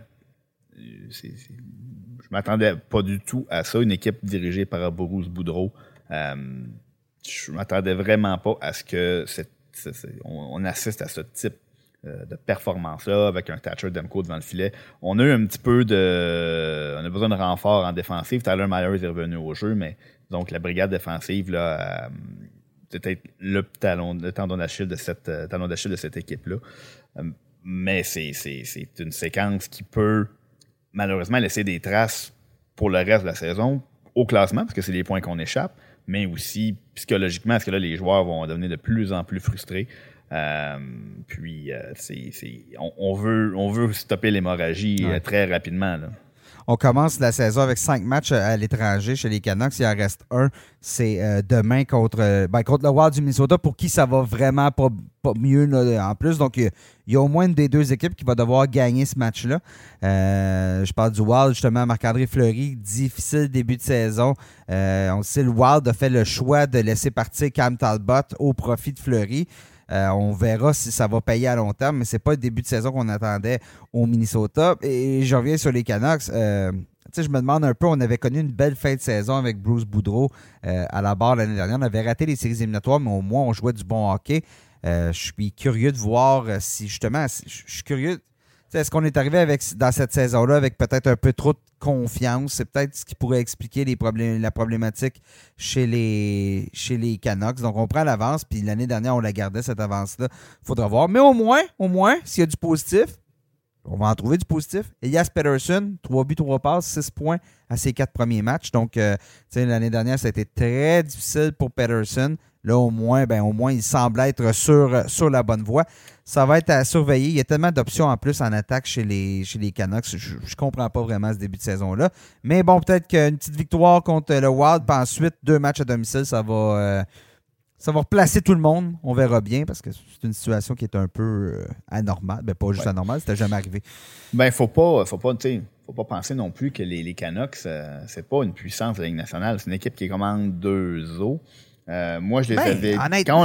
S3: m'attendais pas du tout à ça. Une équipe dirigée par Boris Boudreau je m'attendais vraiment pas à ce que on, assiste à ce type euh, de performance-là avec un Thatcher Demko devant le filet. On a eu un petit peu de. On a besoin de renfort en défensive. Tyler Myers est revenu au jeu, mais donc la brigade défensive, là, euh, peut-être le talon, le tendon d'Achille de cette, euh, d'Achille de cette équipe-là. mais c'est, c'est une séquence qui peut malheureusement laisser des traces pour le reste de la saison au classement, parce que c'est des points qu'on échappe mais aussi psychologiquement, parce que là, les joueurs vont devenir de plus en plus frustrés? Euh, puis, euh, c'est, on, veut, on veut stopper l'hémorragie euh, très rapidement. Là.
S1: On commence la saison avec cinq matchs à l'étranger chez les Canucks. Il en reste un. C'est euh, demain contre, ben, contre le Wild du Minnesota, pour qui ça va vraiment pas, mieux en plus. Donc, il y, a au moins une des deux équipes qui va devoir gagner ce match-là. Euh, je parle du Wild, justement, Marc-André Fleury. Difficile début de saison. Euh, on sait, le Wild a fait le choix de laisser partir Cam Talbot au profit de Fleury. Euh, on verra si ça va payer à long terme, mais c'est pas le début de saison qu'on attendait au Minnesota. Et je reviens sur les Canucks. Euh, je me demande un peu, on avait connu une belle fin de saison avec Bruce Boudreau euh, à la barre l'année dernière. On avait raté les séries éliminatoires, mais au moins on jouait du bon hockey. je suis curieux de voir si justement, je suis curieux est-ce qu'on est arrivé avec, dans cette saison-là avec peut-être un peu trop de confiance? C'est peut-être ce qui pourrait expliquer la problématique chez les, chez les Canucks. Donc, on prend l'avance, puis l'année dernière, on la gardait, cette avance-là. Faudra voir. Mais au moins, au moins, s'il y a du positif, on va en trouver du positif. Elias Peterson, 3 buts, 3 passes, 6 points à ses quatre premiers matchs. Donc, euh, l'année dernière, ça a été très difficile pour Peterson. Là, au moins, ben, au moins, il semble être sur, sur la bonne voie. Ça va être à surveiller. Il y a tellement d'options en plus en attaque chez les, chez les Canucks. Je ne comprends pas vraiment ce début de saison-là. Mais bon, peut-être qu'une petite victoire contre le Wild, puis ensuite deux matchs à domicile, ça va, euh, ça va replacer tout le monde. On verra bien parce que c'est une situation qui est un peu euh, anormale. Ben, pas juste anormale, c'était jamais arrivé.
S3: Ben, faut pas, faut pas, faut pas penser non plus que les, les Canucks, euh, c'est pas une puissance de la Ligue nationale. C'est une équipe qui commande deux eaux. Euh, moi, je les ben, avais. Quand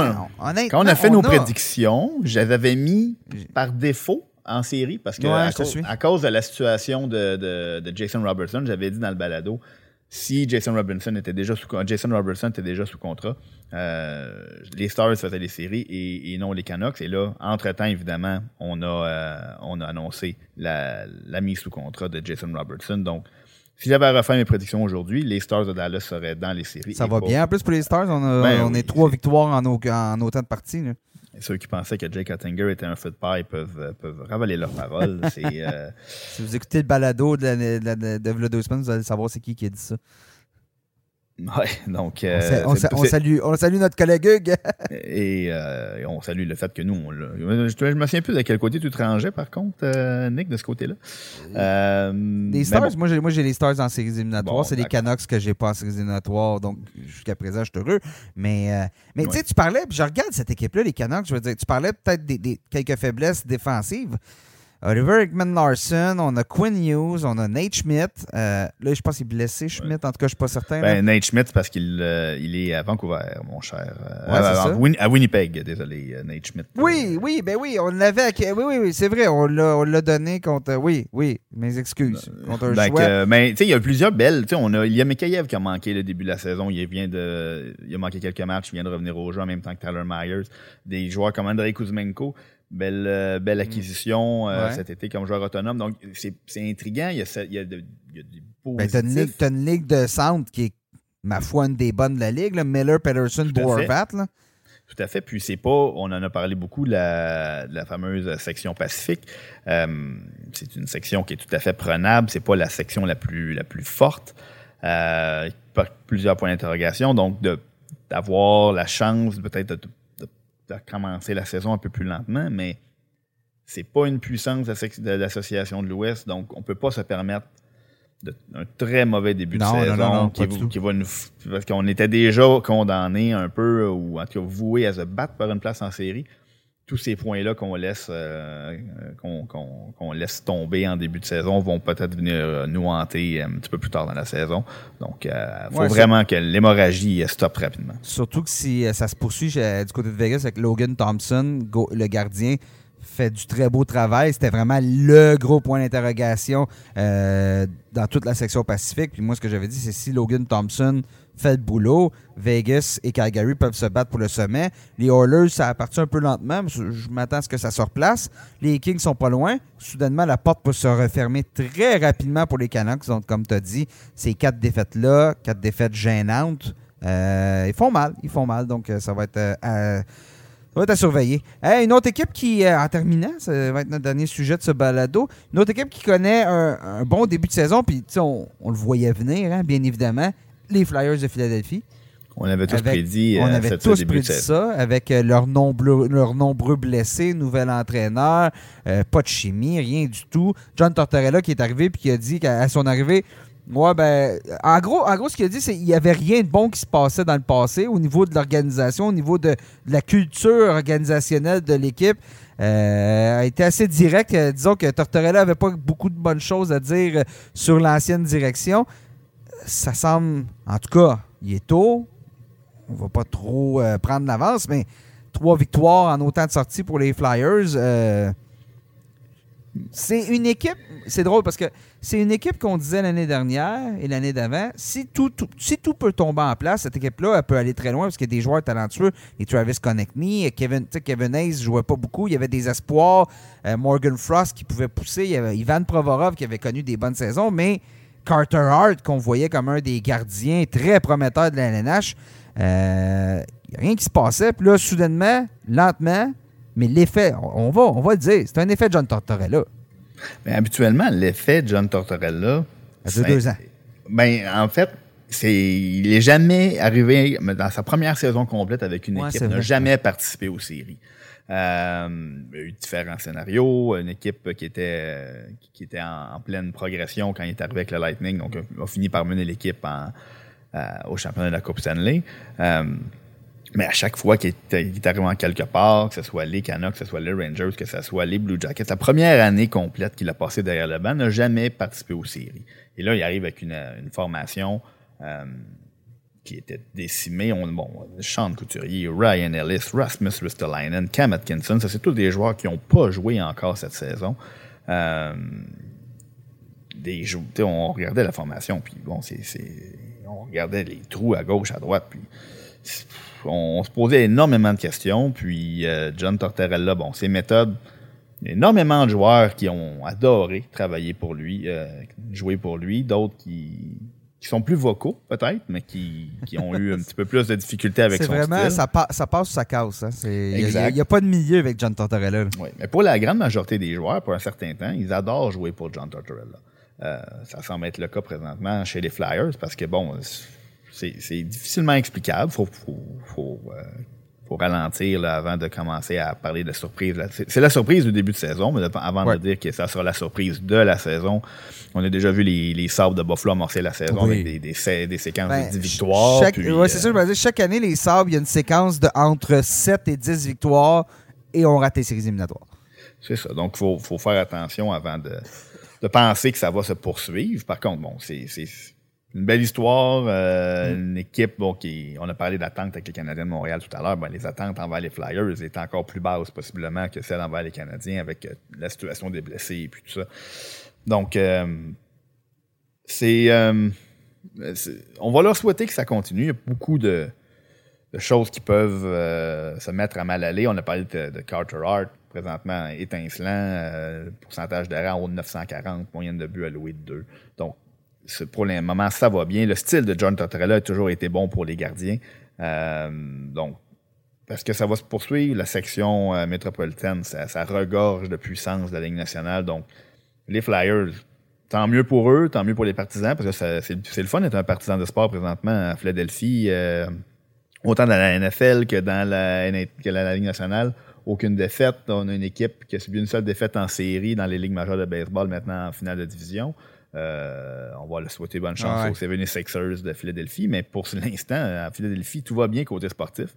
S3: on, a fait nos prédictions, je les avais mis par défaut en série parce que à, cause, de la situation de, Jason Robertson, j'avais dit dans le balado si Jason Robinson était déjà sous Jason Robertson était déjà sous contrat, euh, les Stars faisaient les séries et, non les Canucks. Et là, entre-temps, évidemment, on a, euh, on a annoncé la, mise sous contrat de Jason Robertson. Donc, si j'avais à refaire mes prédictions aujourd'hui, les Stars de Dallas seraient dans les séries.
S1: Ça va bien. En plus, pour les Stars, on, ben est trois victoires en, en, autant de parties.
S3: ceux qui pensaient que Jake Ottinger était un feu de paille peuvent, euh, peuvent ravaler leurs paroles.
S1: si vous écoutez le balado de, de, de, vous allez savoir c'est qui qui a dit ça.
S3: Ouais, donc.
S1: Euh, on, salue, on salue notre collègue Hugues.
S3: Euh, et, on salue le fait que nous, on Je, je me souviens plus de quel côté tu te rangeais, par contre, euh, Nick, de ce côté-là.
S1: les Stars, moi, j'ai, les Stars en séries éliminatoires. c'est les Canucks que j'ai pas en séries éliminatoires. Donc, jusqu'à présent, je suis heureux. Mais, mais tu sais, tu parlais, puis je regarde cette équipe-là, les Canucks, je veux dire, tu parlais peut-être des quelques faiblesses défensives. Oliver Hickman Larson, on a Quinn Hughes, on a Nate Schmidt. Euh, là, je pense qu'il est blessé, Schmidt. En tout cas, je suis pas certain.
S3: Ben, Nate Schmidt, parce qu'il euh, il est à Vancouver, mon cher. Euh, à, Winnipeg, désolé, Nate Schmidt.
S1: Oui, oui, ben oui, on l'avait. Oui, oui, oui, c'est vrai, on l'a donné contre. Oui, oui, mes excuses. Contre un
S3: ben, mais tu sais, il y a plusieurs belles. Tu sais, on a, il y a Mikhaïev qui a manqué le début de la saison. Il vient de, il a manqué quelques matchs. Il vient de revenir au jeu en même temps que Tyler Myers. Des joueurs comme Andrei Kuzmenko. Belle, euh, belle mm. acquisition euh, cet été comme joueur autonome. Donc, c'est intriguant. Il y a, il y a, de, il y a des
S1: ben, t'as, une, une, ligue de centre qui est, ma foi, une des bonnes de la ligue. Miller, Peterson, Boervat.
S3: Tout à fait. Puis c'est pas, on en a parlé beaucoup, la, la fameuse section Pacifique. Euh, c'est une section qui est tout à fait prenable. C'est pas la section la plus, la plus forte. Euh, plusieurs points d'interrogation. Donc, d'avoir la chance peut-être de de commencer la saison un peu plus lentement, mais c'est pas une puissance de l'association de l'Ouest, donc on peut pas se permettre un très mauvais début de saison qui, va nous parce qu'on était déjà condamné un peu ou en tout cas voué à se battre par une place en série tous ces points-là qu'on laisse euh, qu'on laisse tomber en début de saison vont peut-être venir euh, nous hanter un petit peu plus tard dans la saison. Donc, il euh, faut vraiment que l'hémorragie stoppe rapidement.
S1: Surtout que si ça se poursuit du côté de Vegas avec Logan Thompson, le gardien, fait du très beau travail. C'était vraiment le gros point d'interrogation dans toute la section Pacifique. Puis moi, ce que j'avais dit, c'est si Logan Thompson fait le boulot. Vegas et Calgary peuvent se battre pour le sommet. Les Oilers, ça a parti un peu lentement. je m'attends à ce que ça se replace. Les Kings sont pas loin. Soudainement, la porte peut se refermer très rapidement pour les Canucks. Donc, comme tu as dit, ces quatre défaites-là, quatre défaites gênantes, euh, ils font mal. Ils font mal. Donc, euh, ça va être euh, à, être à surveiller. une autre équipe qui, en terminant, ça va être notre dernier sujet de ce balado, une autre équipe qui connaît un, bon début de saison, puis on, on, le voyait venir, hein, bien évidemment les Flyers de Philadelphie.
S3: On avait tous prédit,
S1: on euh, avait tous prédit ça avec euh, leurs nombreux, leur nombreux blessés, nouvel entraîneur, euh, pas de chimie, rien du tout. John Tortorella qui est arrivé puis qui a dit qu'à son arrivée, moi, ben, en gros, en gros, ce qu'il a dit, c'est qu'il n'y avait rien de bon qui se passait dans le passé au niveau de l'organisation, au niveau de, la culture organisationnelle de l'équipe. a été assez direct. disons que Tortorella n'avait pas beaucoup de bonnes choses à dire sur l'ancienne direction ça semble, en tout cas, il est tôt. On va pas trop euh, prendre l'avance, mais trois victoires en autant de sorties pour les Flyers. Euh, c'est une équipe, c'est drôle parce que c'est une équipe qu'on disait l'année dernière et l'année d'avant. Si tout, si tout peut tomber en place, cette équipe-là, elle peut aller très loin parce qu'il y a des joueurs talentueux. Et Travis Connectney, Kevin, Kevin Hayes jouait pas beaucoup. Il y avait des espoirs. Euh, Morgan Frost qui pouvait pousser. Il y avait Ivan Provorov qui avait connu des bonnes saisons, mais Carter Hart, qu'on voyait comme un des gardiens très prometteurs de la LNH, euh, rien qui se passait. Puis là, soudainement, lentement, mais l'effet, on, va, on va le dire, c'est un effet John Tortorella.
S3: Mais habituellement, l'effet John Tortorella.
S1: Ça fait deux ans.
S3: Ben, en fait, c'est, il n'est jamais arrivé dans sa première saison complète avec une équipe, il n'a jamais participé aux séries. Euh, il y a eu différents scénarios. Une équipe qui était, qui était en, pleine progression quand il est arrivé avec le Lightning. Donc, il a fini par mener l'équipe euh, au championnat de la Coupe Stanley. Euh, mais à chaque fois qu'il est, arrivé en quelque part, que ce soit les Canucks, que ce soit les Rangers, que ce soit les Blue Jackets, la première année complète qu'il a passée derrière le banc, n'a jamais participé aux séries. Et là, il arrive avec une, formation qui étaient décimés. On, Sean Couturier, Ryan Ellis, Rasmus Ristolainen, Cam Atkinson, ça c'est tous des joueurs qui n'ont pas joué encore cette saison. Euh, On regardait la formation, puis bon, c'est, on regardait les trous à gauche, à droite, puis on, se posait énormément de questions. Puis euh, John Tortorella, bon, ses méthodes, énormément de joueurs qui ont adoré travailler pour lui, euh, jouer pour lui, d'autres qui, sont plus vocaux, peut-être, mais qui, ont eu un petit peu plus de difficultés avec son
S1: vraiment,
S3: style.
S1: Ça, ça passe ou ça casse. Hein? Il n'y a, pas de milieu avec John Tortorella.
S3: Oui, mais pour la grande majorité des joueurs, pour un certain temps, ils adorent jouer pour John Tortorella. Euh, ça semble être le cas présentement chez les Flyers parce que, bon, c'est difficilement explicable. Faut, faut, euh, faut, ralentir là, avant de commencer à parler de surprise. C'est la surprise du début de saison, mais avant de dire que ça sera la surprise de la saison, on a déjà vu les, les Sabres de Buffalo amorcer la saison avec des, des, des, séquences de 10 ben, victoires.
S1: Chaque, ouais, c'est ça, je dire, chaque année, les Sabres, il y a une séquence de entre 7 et 10 victoires et on rate les séries éliminatoires.
S3: C'est ça. Donc, il faut, faut, faire attention avant de, de penser que ça va se poursuivre. Par contre, bon, c'est une belle histoire, euh, mm. une équipe, bon, qui, on a parlé d'attente avec les Canadiens de Montréal tout à l'heure, ben, les attentes envers les Flyers étaient encore plus basses possiblement que celles envers les Canadiens avec euh, la situation des blessés et puis tout ça. Donc, euh, c'est, on va leur souhaiter que ça continue. Il y a beaucoup de, choses qui peuvent se mettre à mal aller. On a parlé de, Carter Hart, présentement étincelant, pourcentage d'erreur en haut de 940, moyenne de but alloué de 2. Donc, pour le moment, ça va bien. Le style de John Tortorella a toujours été bon pour les gardiens. Euh, donc, parce que ça va se poursuivre, la section euh, métropolitaine, ça, regorge de puissance de la Ligue nationale. Donc, les Flyers, tant mieux pour eux, tant mieux pour les partisans, parce que c'est le fun d'être un partisan de sport présentement à Philadelphie, euh, autant dans la NFL que dans la, la, Ligue nationale. Aucune défaite. On a une équipe qui a subi une seule défaite en série dans les ligues majeures de baseball, maintenant en finale de division. Euh, on va le souhaiter bonne chance aux 76ers de Philadelphie, mais pour l'instant, à Philadelphie, tout va bien côté sportif.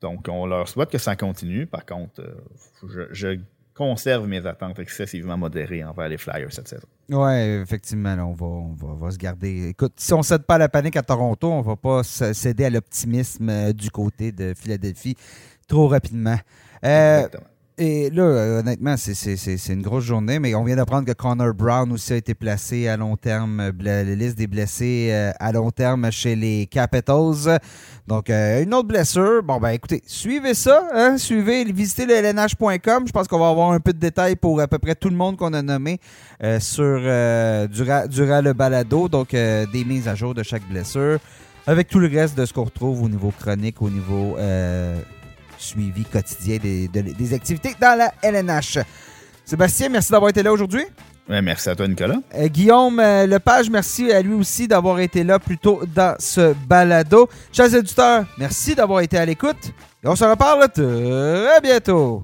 S3: Donc, on leur souhaite que ça continue. Par contre, euh, je, conserve mes attentes excessivement modérées envers les Flyers cette saison.
S1: Oui, effectivement, on, va, on, va, se garder. Écoute, si on ne cède pas à la panique à Toronto, on ne va pas céder à l'optimisme euh, du côté de Philadelphie trop rapidement. Exactement. Et là, euh, honnêtement, c'est une grosse journée, mais on vient d'apprendre que Connor Brown aussi a été placé à long terme, la liste des blessés euh, à long terme chez les Capitals. Donc, euh, une autre blessure. Bon, ben écoutez, suivez ça, hein, suivez, visitez le lnh.com. Je pense qu'on va avoir un peu de détails pour à peu près tout le monde qu'on a nommé sur durant, durant, le balado. Donc, des mises à jour de chaque blessure, avec tout le reste de ce qu'on retrouve au niveau chronique, au niveau suivi quotidien des, activités dans la LNH. Sébastien, merci d'avoir été là aujourd'hui.
S3: merci à toi, Nicolas.
S1: Euh, Guillaume euh, Lepage, merci à lui aussi d'avoir été là plus tôt dans ce balado. Chers éditeurs, merci d'avoir été à l'écoute. Et on se reparle très bientôt.